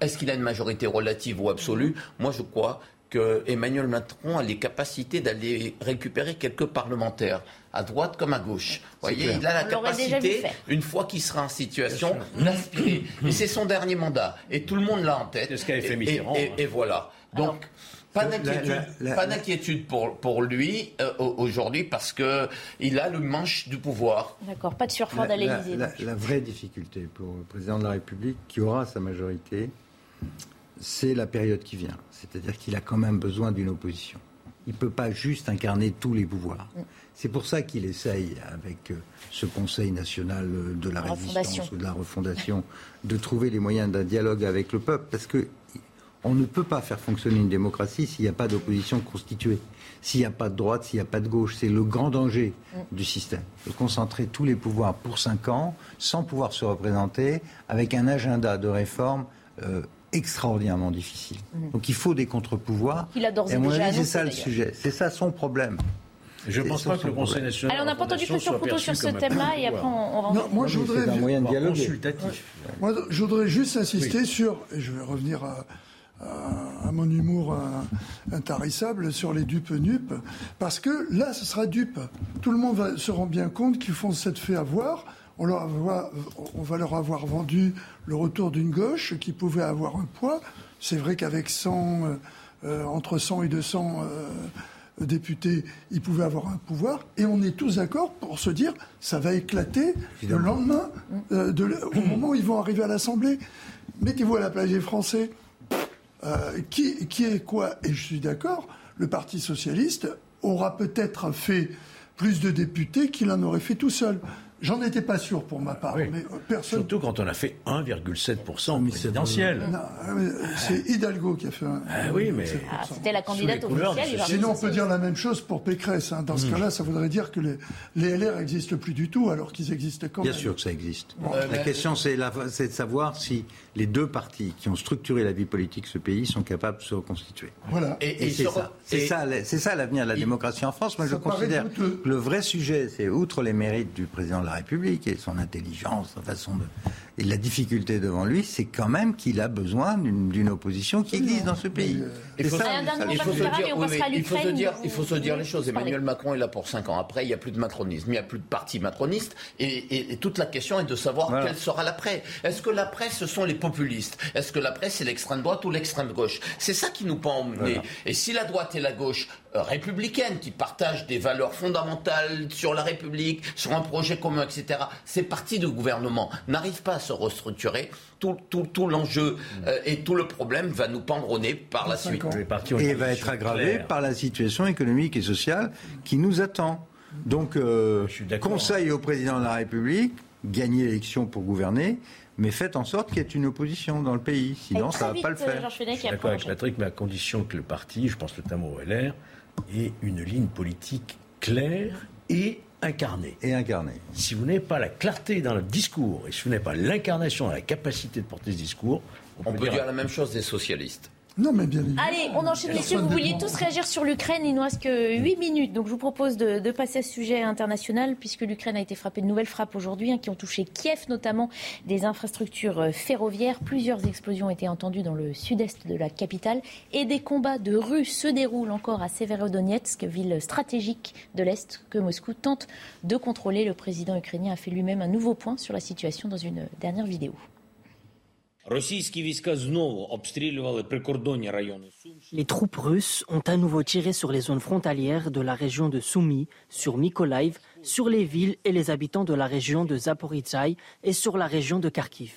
est-ce qu'il a une majorité relative ou absolue. Moi, je crois que Emmanuel Macron a les capacités d'aller récupérer quelques parlementaires, à droite comme à gauche. Vous voyez, il a la capacité, une fois qu'il sera en situation, d'aspirer. Et c'est son dernier mandat. Et tout le monde l'a en tête. ce fait Mitterrand. Et, et, voilà. Donc, pas d'inquiétude, pour, pour lui euh, aujourd'hui parce que il a le manche du pouvoir. D'accord, pas de surfroid à l'Élysée. La, vraie difficulté pour le président de la République, qui aura sa majorité, c'est la période qui vient. C'est-à-dire qu'il a quand même besoin d'une opposition. Il ne peut pas juste incarner tous les pouvoirs. Mm. C'est pour ça qu'il essaye, avec euh, ce Conseil national de la, résistance ou de la refondation, de trouver les moyens d'un dialogue avec le peuple, parce que on ne peut pas faire fonctionner une démocratie s'il n'y a pas d'opposition constituée, s'il n'y a pas de droite, s'il n'y a pas de gauche. C'est le grand danger mm. du système. De concentrer tous les pouvoirs pour cinq ans, sans pouvoir se représenter, avec un agenda de réforme euh, extraordinairement difficile. Mm. Donc il faut des contre-pouvoirs. Il adore déjà C'est ça le sujet. C'est ça son problème. Je ne pense pas que le Conseil national. Alors, on n'a pas entendu Christian Couteau sur ce thème-là et après on, va. Non, moi, je voudrais. un moyen de dialoguer. Moi, je voudrais juste insister sur. Et je vais revenir à, à, mon humour intarissable sur les dupes nupes, parce que là, ce sera dupe. Tout le monde va, se rend bien compte qu'ils font cette fait avoir. On, leur on va leur avoir vendu le retour d'une gauche qui pouvait avoir un poids. C'est vrai qu'avec 100, euh, euh, entre 100 et 200 euh, députés, ils pouvaient avoir un pouvoir. Et on est tous d'accord pour se dire ça va éclater le lendemain, au moment où ils vont arriver à l'Assemblée. Mettez-vous à la place des Français. Euh, qui, qui est quoi Et je suis d'accord, le Parti socialiste aura peut-être fait plus de députés qu'il en aurait fait tout seul. J'en étais pas sûr pour ma part. Mais euh, personne... Surtout quand on a fait 1,7% présidentiel. C'est Hidalgo qui a fait 1,7%. Ah oui, mais ah, c'était la candidate officielle. Sinon, on peut dire la même chose pour Pécresse. Hein. Dans ce hmm. cas-là, ça voudrait dire que les, les LR n'existent plus du tout, alors qu'ils existaient quand Bien même. Bien sûr que ça existe. la question, c'est de savoir si les deux partis qui ont structuré la vie politique de ce pays sont capables de se reconstituer. Voilà. Et, c'est ça. C'est ça, l'avenir de la démocratie en France. Moi, je considère que le vrai sujet, c'est outre les mérites du président de la République et son intelligence, sa façon de et la difficulté devant lui, c'est quand même qu'il a besoin d'une opposition qui existe dans ce pays. Il faut, se dire, il faut se dire les choses. Emmanuel Macron est là pour 5 ans. Après, il n'y a plus de macronisme, il n'y a plus de parti macroniste. Et, toute la question est de savoir quel sera l'après. Est-ce que l'après, ce sont les populistes? Est-ce que l'après, c'est l'extrême droite ou l'extrême gauche? C'est ça qui nous pend Et si la droite et la gauche euh, républicaine, qui partagent des valeurs fondamentales sur la République, sur un projet commun, etc., ces partis de gouvernement n'arrivent pas à se restructurer, tout, tout, tout l'enjeu euh, et tout le problème va nous pendre au nez par la suite. Et va être aggravé par la situation économique et sociale qui nous attend. Donc, euh, conseil au président de la République, gagner l'élection pour gouverner, mais faites en sorte qu'il y ait une opposition dans le pays. Sinon, ça ne va pas le faire. Je suis d'accord avec Patrick, mais à condition que le parti, je pense notamment au LR, ait une ligne politique claire et incarné. Et incarné. Si vous n'avez pas la clarté dans le discours et si vous n'avez pas l'incarnation, la capacité de porter ce discours, on, peut, dire, la même chose des socialistes. Non, mais bien Allez, on enchaîne, messieurs. Vous vouliez tous réagir sur l'Ukraine. Il nous reste que 8 minutes. Donc, je vous propose de, passer à ce sujet international, puisque l'Ukraine a été frappée de nouvelles frappes aujourd'hui, hein, qui ont touché Kiev, notamment des infrastructures euh, ferroviaires. Plusieurs explosions ont été entendues dans le sud-est de la capitale. Et des combats de rue se déroulent encore à Severodonetsk, ville stratégique de l'Est, que Moscou tente de contrôler. Le président ukrainien a fait lui-même un nouveau point sur la situation dans une dernière vidéo. Les troupes russes ont à nouveau tiré sur les zones frontalières de la région de Soumy, sur Mykolaiv, sur les villes et les habitants de la région de Zaporizhzhia et sur la région de Kharkiv.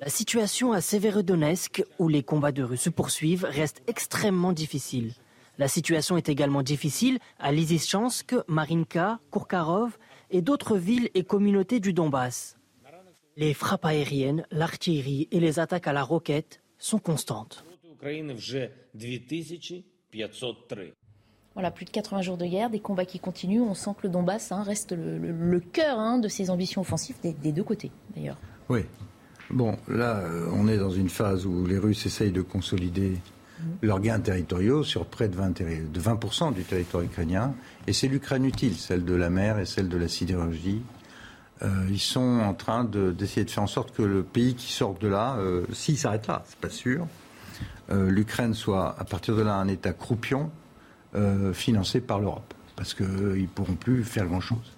La situation à Severodonetsk, où les combats de rue se poursuivent, reste extrêmement difficile. La situation est également difficile à Lysychansk, Marinka, Kourkarov et d'autres villes et communautés du Donbass. Les frappes aériennes, l'artillerie et les attaques à la roquette sont constantes. Voilà, plus de 80 jours de guerre, des combats qui continuent. On sent que le Donbass hein, reste le, cœur hein, de ces ambitions offensives des, deux côtés, d'ailleurs. Oui. Bon, là, euh, on est dans une phase où les Russes essayent de consolider mm. leurs gains territoriaux sur près de 20, de 20 du territoire ukrainien. Et c'est l'Ukraine utile, celle de la mer et celle de la sidérurgie. Euh, ils sont en train d'essayer de, faire en sorte que le pays qui sort de là, euh, s'il s'arrête là, c'est pas sûr, l'Ukraine soit à partir de là un État croupion euh, financés par l'Europe, parce qu'ils ne pourront plus faire grand-chose.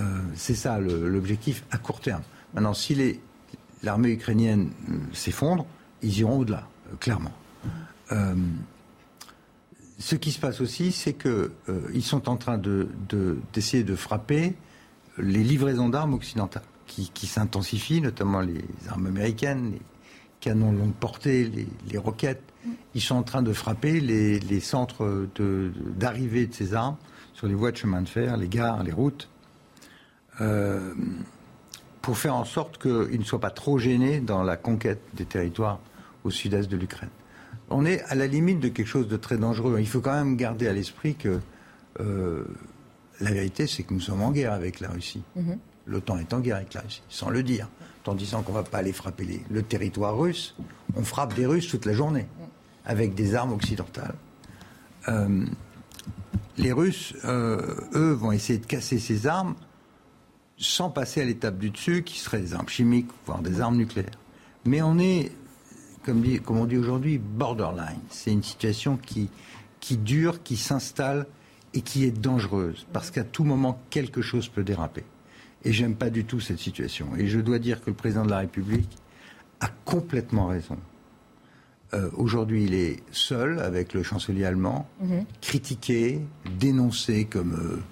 Euh, c'est ça l'objectif à court terme. Maintenant, si l'armée ukrainienne euh, s'effondre, ils iront au-delà, clairement. ce qui se passe aussi, c'est qu'ils sont en train d'essayer de, frapper les livraisons d'armes occidentales, qui, s'intensifient, notamment les armes américaines, les canons longue portée, les roquettes ils sont en train de frapper les, centres d'arrivée de, ces armes sur les voies de chemin de fer, les gares, les routes, euh, pour faire en sorte qu'ils ne soient pas trop gênés dans la conquête des territoires au sud-est de l'Ukraine. On est à la limite de quelque chose de très dangereux. Il faut quand même garder à l'esprit que euh, la vérité, c'est que nous sommes en guerre avec la Russie. Mm-hmm. L'OTAN est en guerre avec la Russie, sans le dire, en disant qu'on ne va pas aller frapper le territoire russe. On frappe des Russes toute la journée avec des armes occidentales. Euh, les Russes, euh, eux, vont essayer de casser ces armes sans passer à l'étape du dessus, qui serait des armes chimiques, voire des armes nucléaires. Mais on est, comme, comme on dit aujourd'hui, borderline. C'est une situation qui, qui dure, qui s'installe et qui est dangereuse, parce qu'à tout moment, quelque chose peut déraper. Et j'aime pas du tout cette situation. Et je dois dire que le président de la République a complètement raison euh, aujourd'hui, il est seul avec le chancelier allemand, mhm. critiqué, dénoncé comme euh,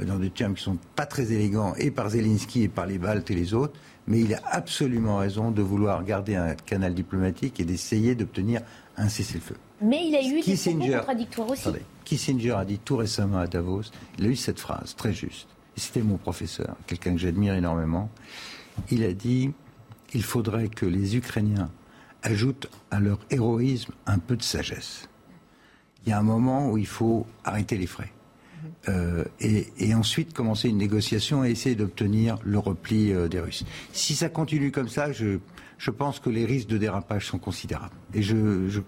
dans des termes qui sont pas très élégants, et par Zelensky et par les Baltes et les autres. Mais il a absolument raison de vouloir garder un canal diplomatique et d'essayer d'obtenir un cessez-le-feu. Mais il a eu des propos contradictoires aussi. Kissinger a dit tout récemment à Davos, il a eu cette phrase très juste. Et c'était mon professeur, quelqu'un que j'admire énormément. Il a dit il faudrait que les Ukrainiens ajoute à leur héroïsme un peu de sagesse. Il y a un moment où il faut arrêter les frais. Euh, et, ensuite commencer une négociation et essayer d'obtenir le repli euh, des Russes. Si ça continue comme ça, je, je pense que les risques de dérapage sont considérables et, je,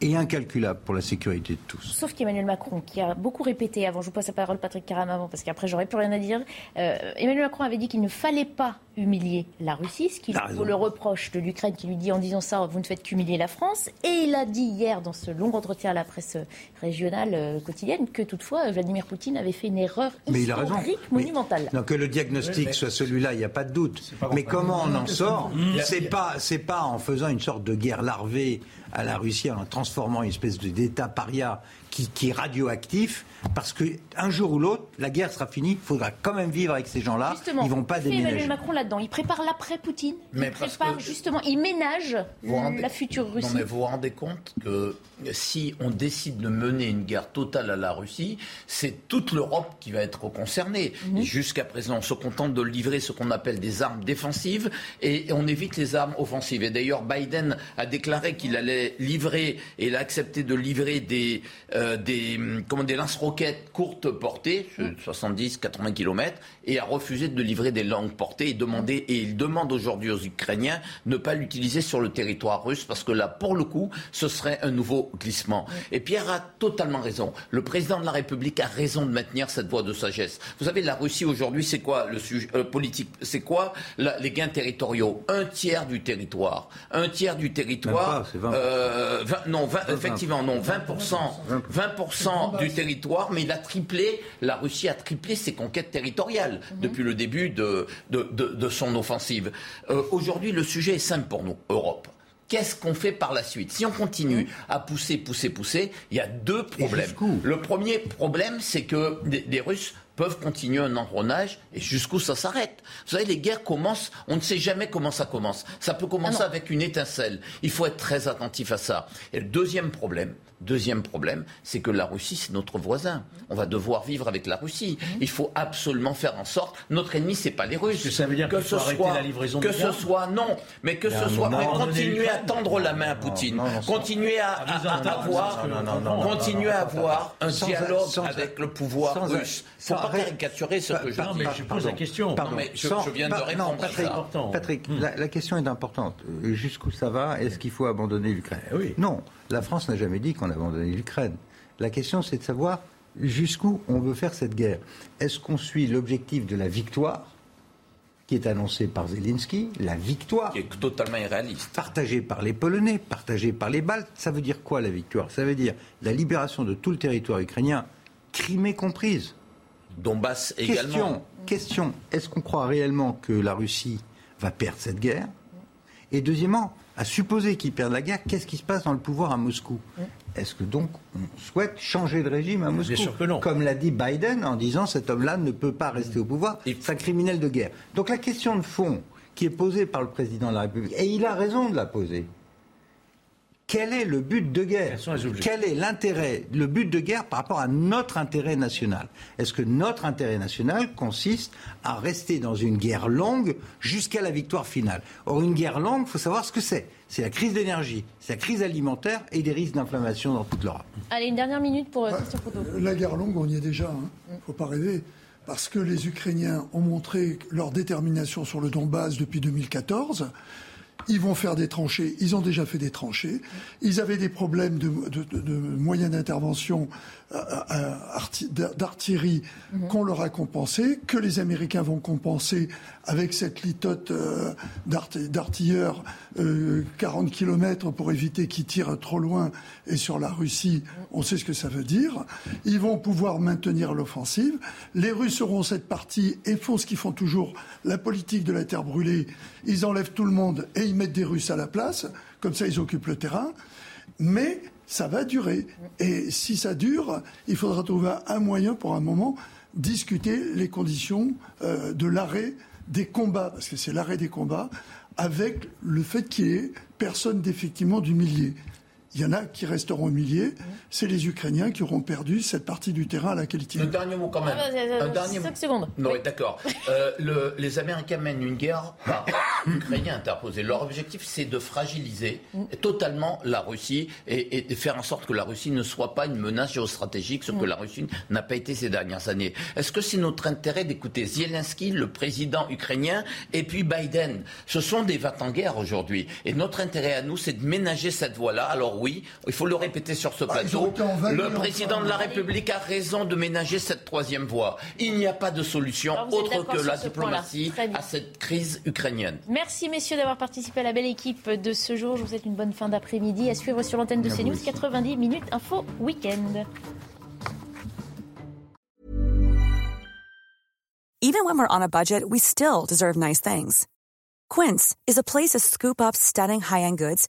et incalculables pour la sécurité de tous. Sauf qu'Emmanuel Macron, qui a beaucoup répété, avant, je vous passe la parole Patrick Caram avant, parce qu'après j'aurais plus rien à dire, euh, Emmanuel Macron avait dit qu'il ne fallait pas humilier la Russie, ce qui vaut le reproche de l'Ukraine qui lui dit en disant ça, vous ne faites qu'humilier la France. Et il a dit hier dans ce long entretien à la presse régionale euh, quotidienne que toutefois Vladimir Poutine avait fait une erreur Mais historique monumentale. que le diagnostic soit celui-là, il n'y a pas de doute. Mais comment on en sort C'est pas, c'est pas en faisant une sorte de guerre larvée à la Russie, en transformant une espèce d'État paria qui, qui est radioactif parce qu'un jour ou l'autre, la guerre sera finie. Il faudra quand même vivre avec ces gens-là. Ils ne vont pas déménager. Emmanuel Macron là-dedans. Il prépare l'après-Poutine. Il prépare justement, il ménage la future Russie. Non, mais vous vous rendez compte que si on décide de mener une guerre totale à la Russie, c'est toute l'Europe qui va être concernée. Mhm. Jusqu'à présent, on se contente de livrer ce qu'on appelle des armes défensives et on évite les armes offensives. Et d'ailleurs, Biden a déclaré qu'il allait livrer et il a accepté de livrer des, euh, des, comment, des lance roquettes courte portée, 70-80 km, et a refusé de livrer des longues portées et, demander, et il demande aujourd'hui aux Ukrainiens de ne pas l'utiliser sur le territoire russe parce que là, pour le coup, ce serait un nouveau glissement. Et Pierre a totalement raison. Le président de la République a raison de maintenir cette voie de sagesse. Vous savez, la Russie aujourd'hui, c'est quoi le sujet euh, politique? C'est quoi les gains territoriaux? Un tiers du territoire. Un tiers du territoire. euh, non, effectivement, non, 20%, 20 du territoire mais il a triplé, la Russie a triplé ses conquêtes territoriales mhm. depuis le début de, de, son offensive. Euh, aujourd'hui, le sujet est simple pour nous, Europe. Qu'est-ce qu'on fait par la suite? Si on continue à pousser, pousser, pousser, il y a deux problèmes. Le premier problème, c'est que les Russes peuvent continuer un engrenage et jusqu'où ça s'arrête? Vous savez, les guerres commencent, on ne sait jamais comment ça commence. Ça peut commencer ah avec une étincelle. Il faut être très attentif à ça. Et le deuxième problème, Deuxième problème, c'est que la Russie, c'est notre voisin. On va devoir vivre avec la Russie. Mhm. Il faut absolument faire en sorte. Notre ennemi, c'est pas les Russes. Que ça veut dire que ce soit la livraison que ce soit non, mais que ce soit mais continuer à tendre la main à Poutine, continuer à, avoir, continuer à avoir un dialogue avec le pouvoir russe. Faut pas caricaturer ce que je dis. je pose la question. Mais je, viens de répondre. Patrick, Patrick hmm. la, question est importante. Jusqu'où ça va? Est-ce qu'il faut abandonner l'Ukraine? Eh Oui. Non. La France n'a jamais dit qu'on abandonnait l'Ukraine. La question, c'est de savoir jusqu'où on veut faire cette guerre. Est-ce qu'on suit l'objectif de la victoire qui est annoncé par Zelensky, la victoire. Qui est totalement irréaliste. Partagée par les Polonais, partagée par les Baltes. Ça veut dire quoi la victoire? Ça veut dire la libération de tout le territoire ukrainien, Crimée comprise. Donbass également. Question, question est-ce qu'on croit réellement que la Russie va perdre cette guerre? Et deuxièmement, à supposer qu'ils perdent la guerre, qu'est-ce qui se passe dans le pouvoir à Moscou Est-ce que donc on souhaite changer de régime à Moscou Bien sûr que non. Comme l'a dit Biden en disant cet homme-là ne peut pas rester au pouvoir, c'est un criminel de guerre. Donc la question de fond qui est posée par le président de la République, et il a raison de la poser, quel est le but de guerre Quel est l'intérêt, le but de guerre par rapport à notre intérêt national Est-ce que notre intérêt national consiste à rester dans une guerre longue jusqu'à la victoire finale Or, une guerre longue, il faut savoir ce que c'est. C'est la crise d'énergie, c'est la crise alimentaire et des risques d'inflammation dans toute l'Europe. Allez, une dernière minute pour Christian La guerre longue, on y est déjà. Il hein. ne faut pas rêver. Parce que les Ukrainiens ont montré leur détermination sur le Donbass depuis 2014. Ils vont faire des tranchées. Ils ont déjà fait des tranchées. Ils avaient des problèmes de, moyens d'intervention euh, euh, d'artillerie mhm. qu'on leur a compensé, que les Américains vont compenser avec cette litote euh, d'artilleurs 40 km pour éviter qu'ils tirent trop loin et sur la Russie, on sait ce que ça veut dire. Ils vont pouvoir maintenir l'offensive. Les Russes auront cette partie et font ce qu'ils font toujours, la politique de la terre brûlée. Ils enlèvent tout le monde et ils mettent des Russes à la place. Comme ça, ils occupent le terrain. Mais ça va durer. Et si ça dure, il faudra trouver un moyen pour un moment discuter les conditions euh, de l'arrêt des combats, parce que c'est l'arrêt des combats, avec le fait qu'il y ait personne d'effectivement d'humilié. Il y en a qui resteront humiliés. C'est les Ukrainiens qui auront perdu cette partie du terrain à laquelle ils tiennent. Un dernier mot quand même. Ah, un dernier 5 secondes. Non, d'accord. Euh, les Américains mènent une guerre par Ukrainiens interposés. Leur objectif, c'est de fragiliser totalement la Russie et, de faire en sorte que la Russie ne soit pas une menace géostratégique, ce que mm. la Russie n'a pas été ces dernières années. Est-ce que c'est notre intérêt d'écouter Zelensky, le président ukrainien, et puis Biden? Ce sont des vats en guerre aujourd'hui. Et notre intérêt à nous, c'est de ménager cette voie-là. Alors oui, il faut le répéter sur ce bah, plateau. le président de la République a raison de ménager cette troisième voie. Il n'y a pas de solution autre que la diplomatie à cette crise ukrainienne. Merci messieurs d'avoir participé à la belle équipe de ce jour. Je vous souhaite une bonne fin d'après-midi. À suivre sur l'antenne de CNews 90 minutes info week-end. Even when we're on a budget, we still deserve nice things. Quince is a place to scoop up stunning high-end goods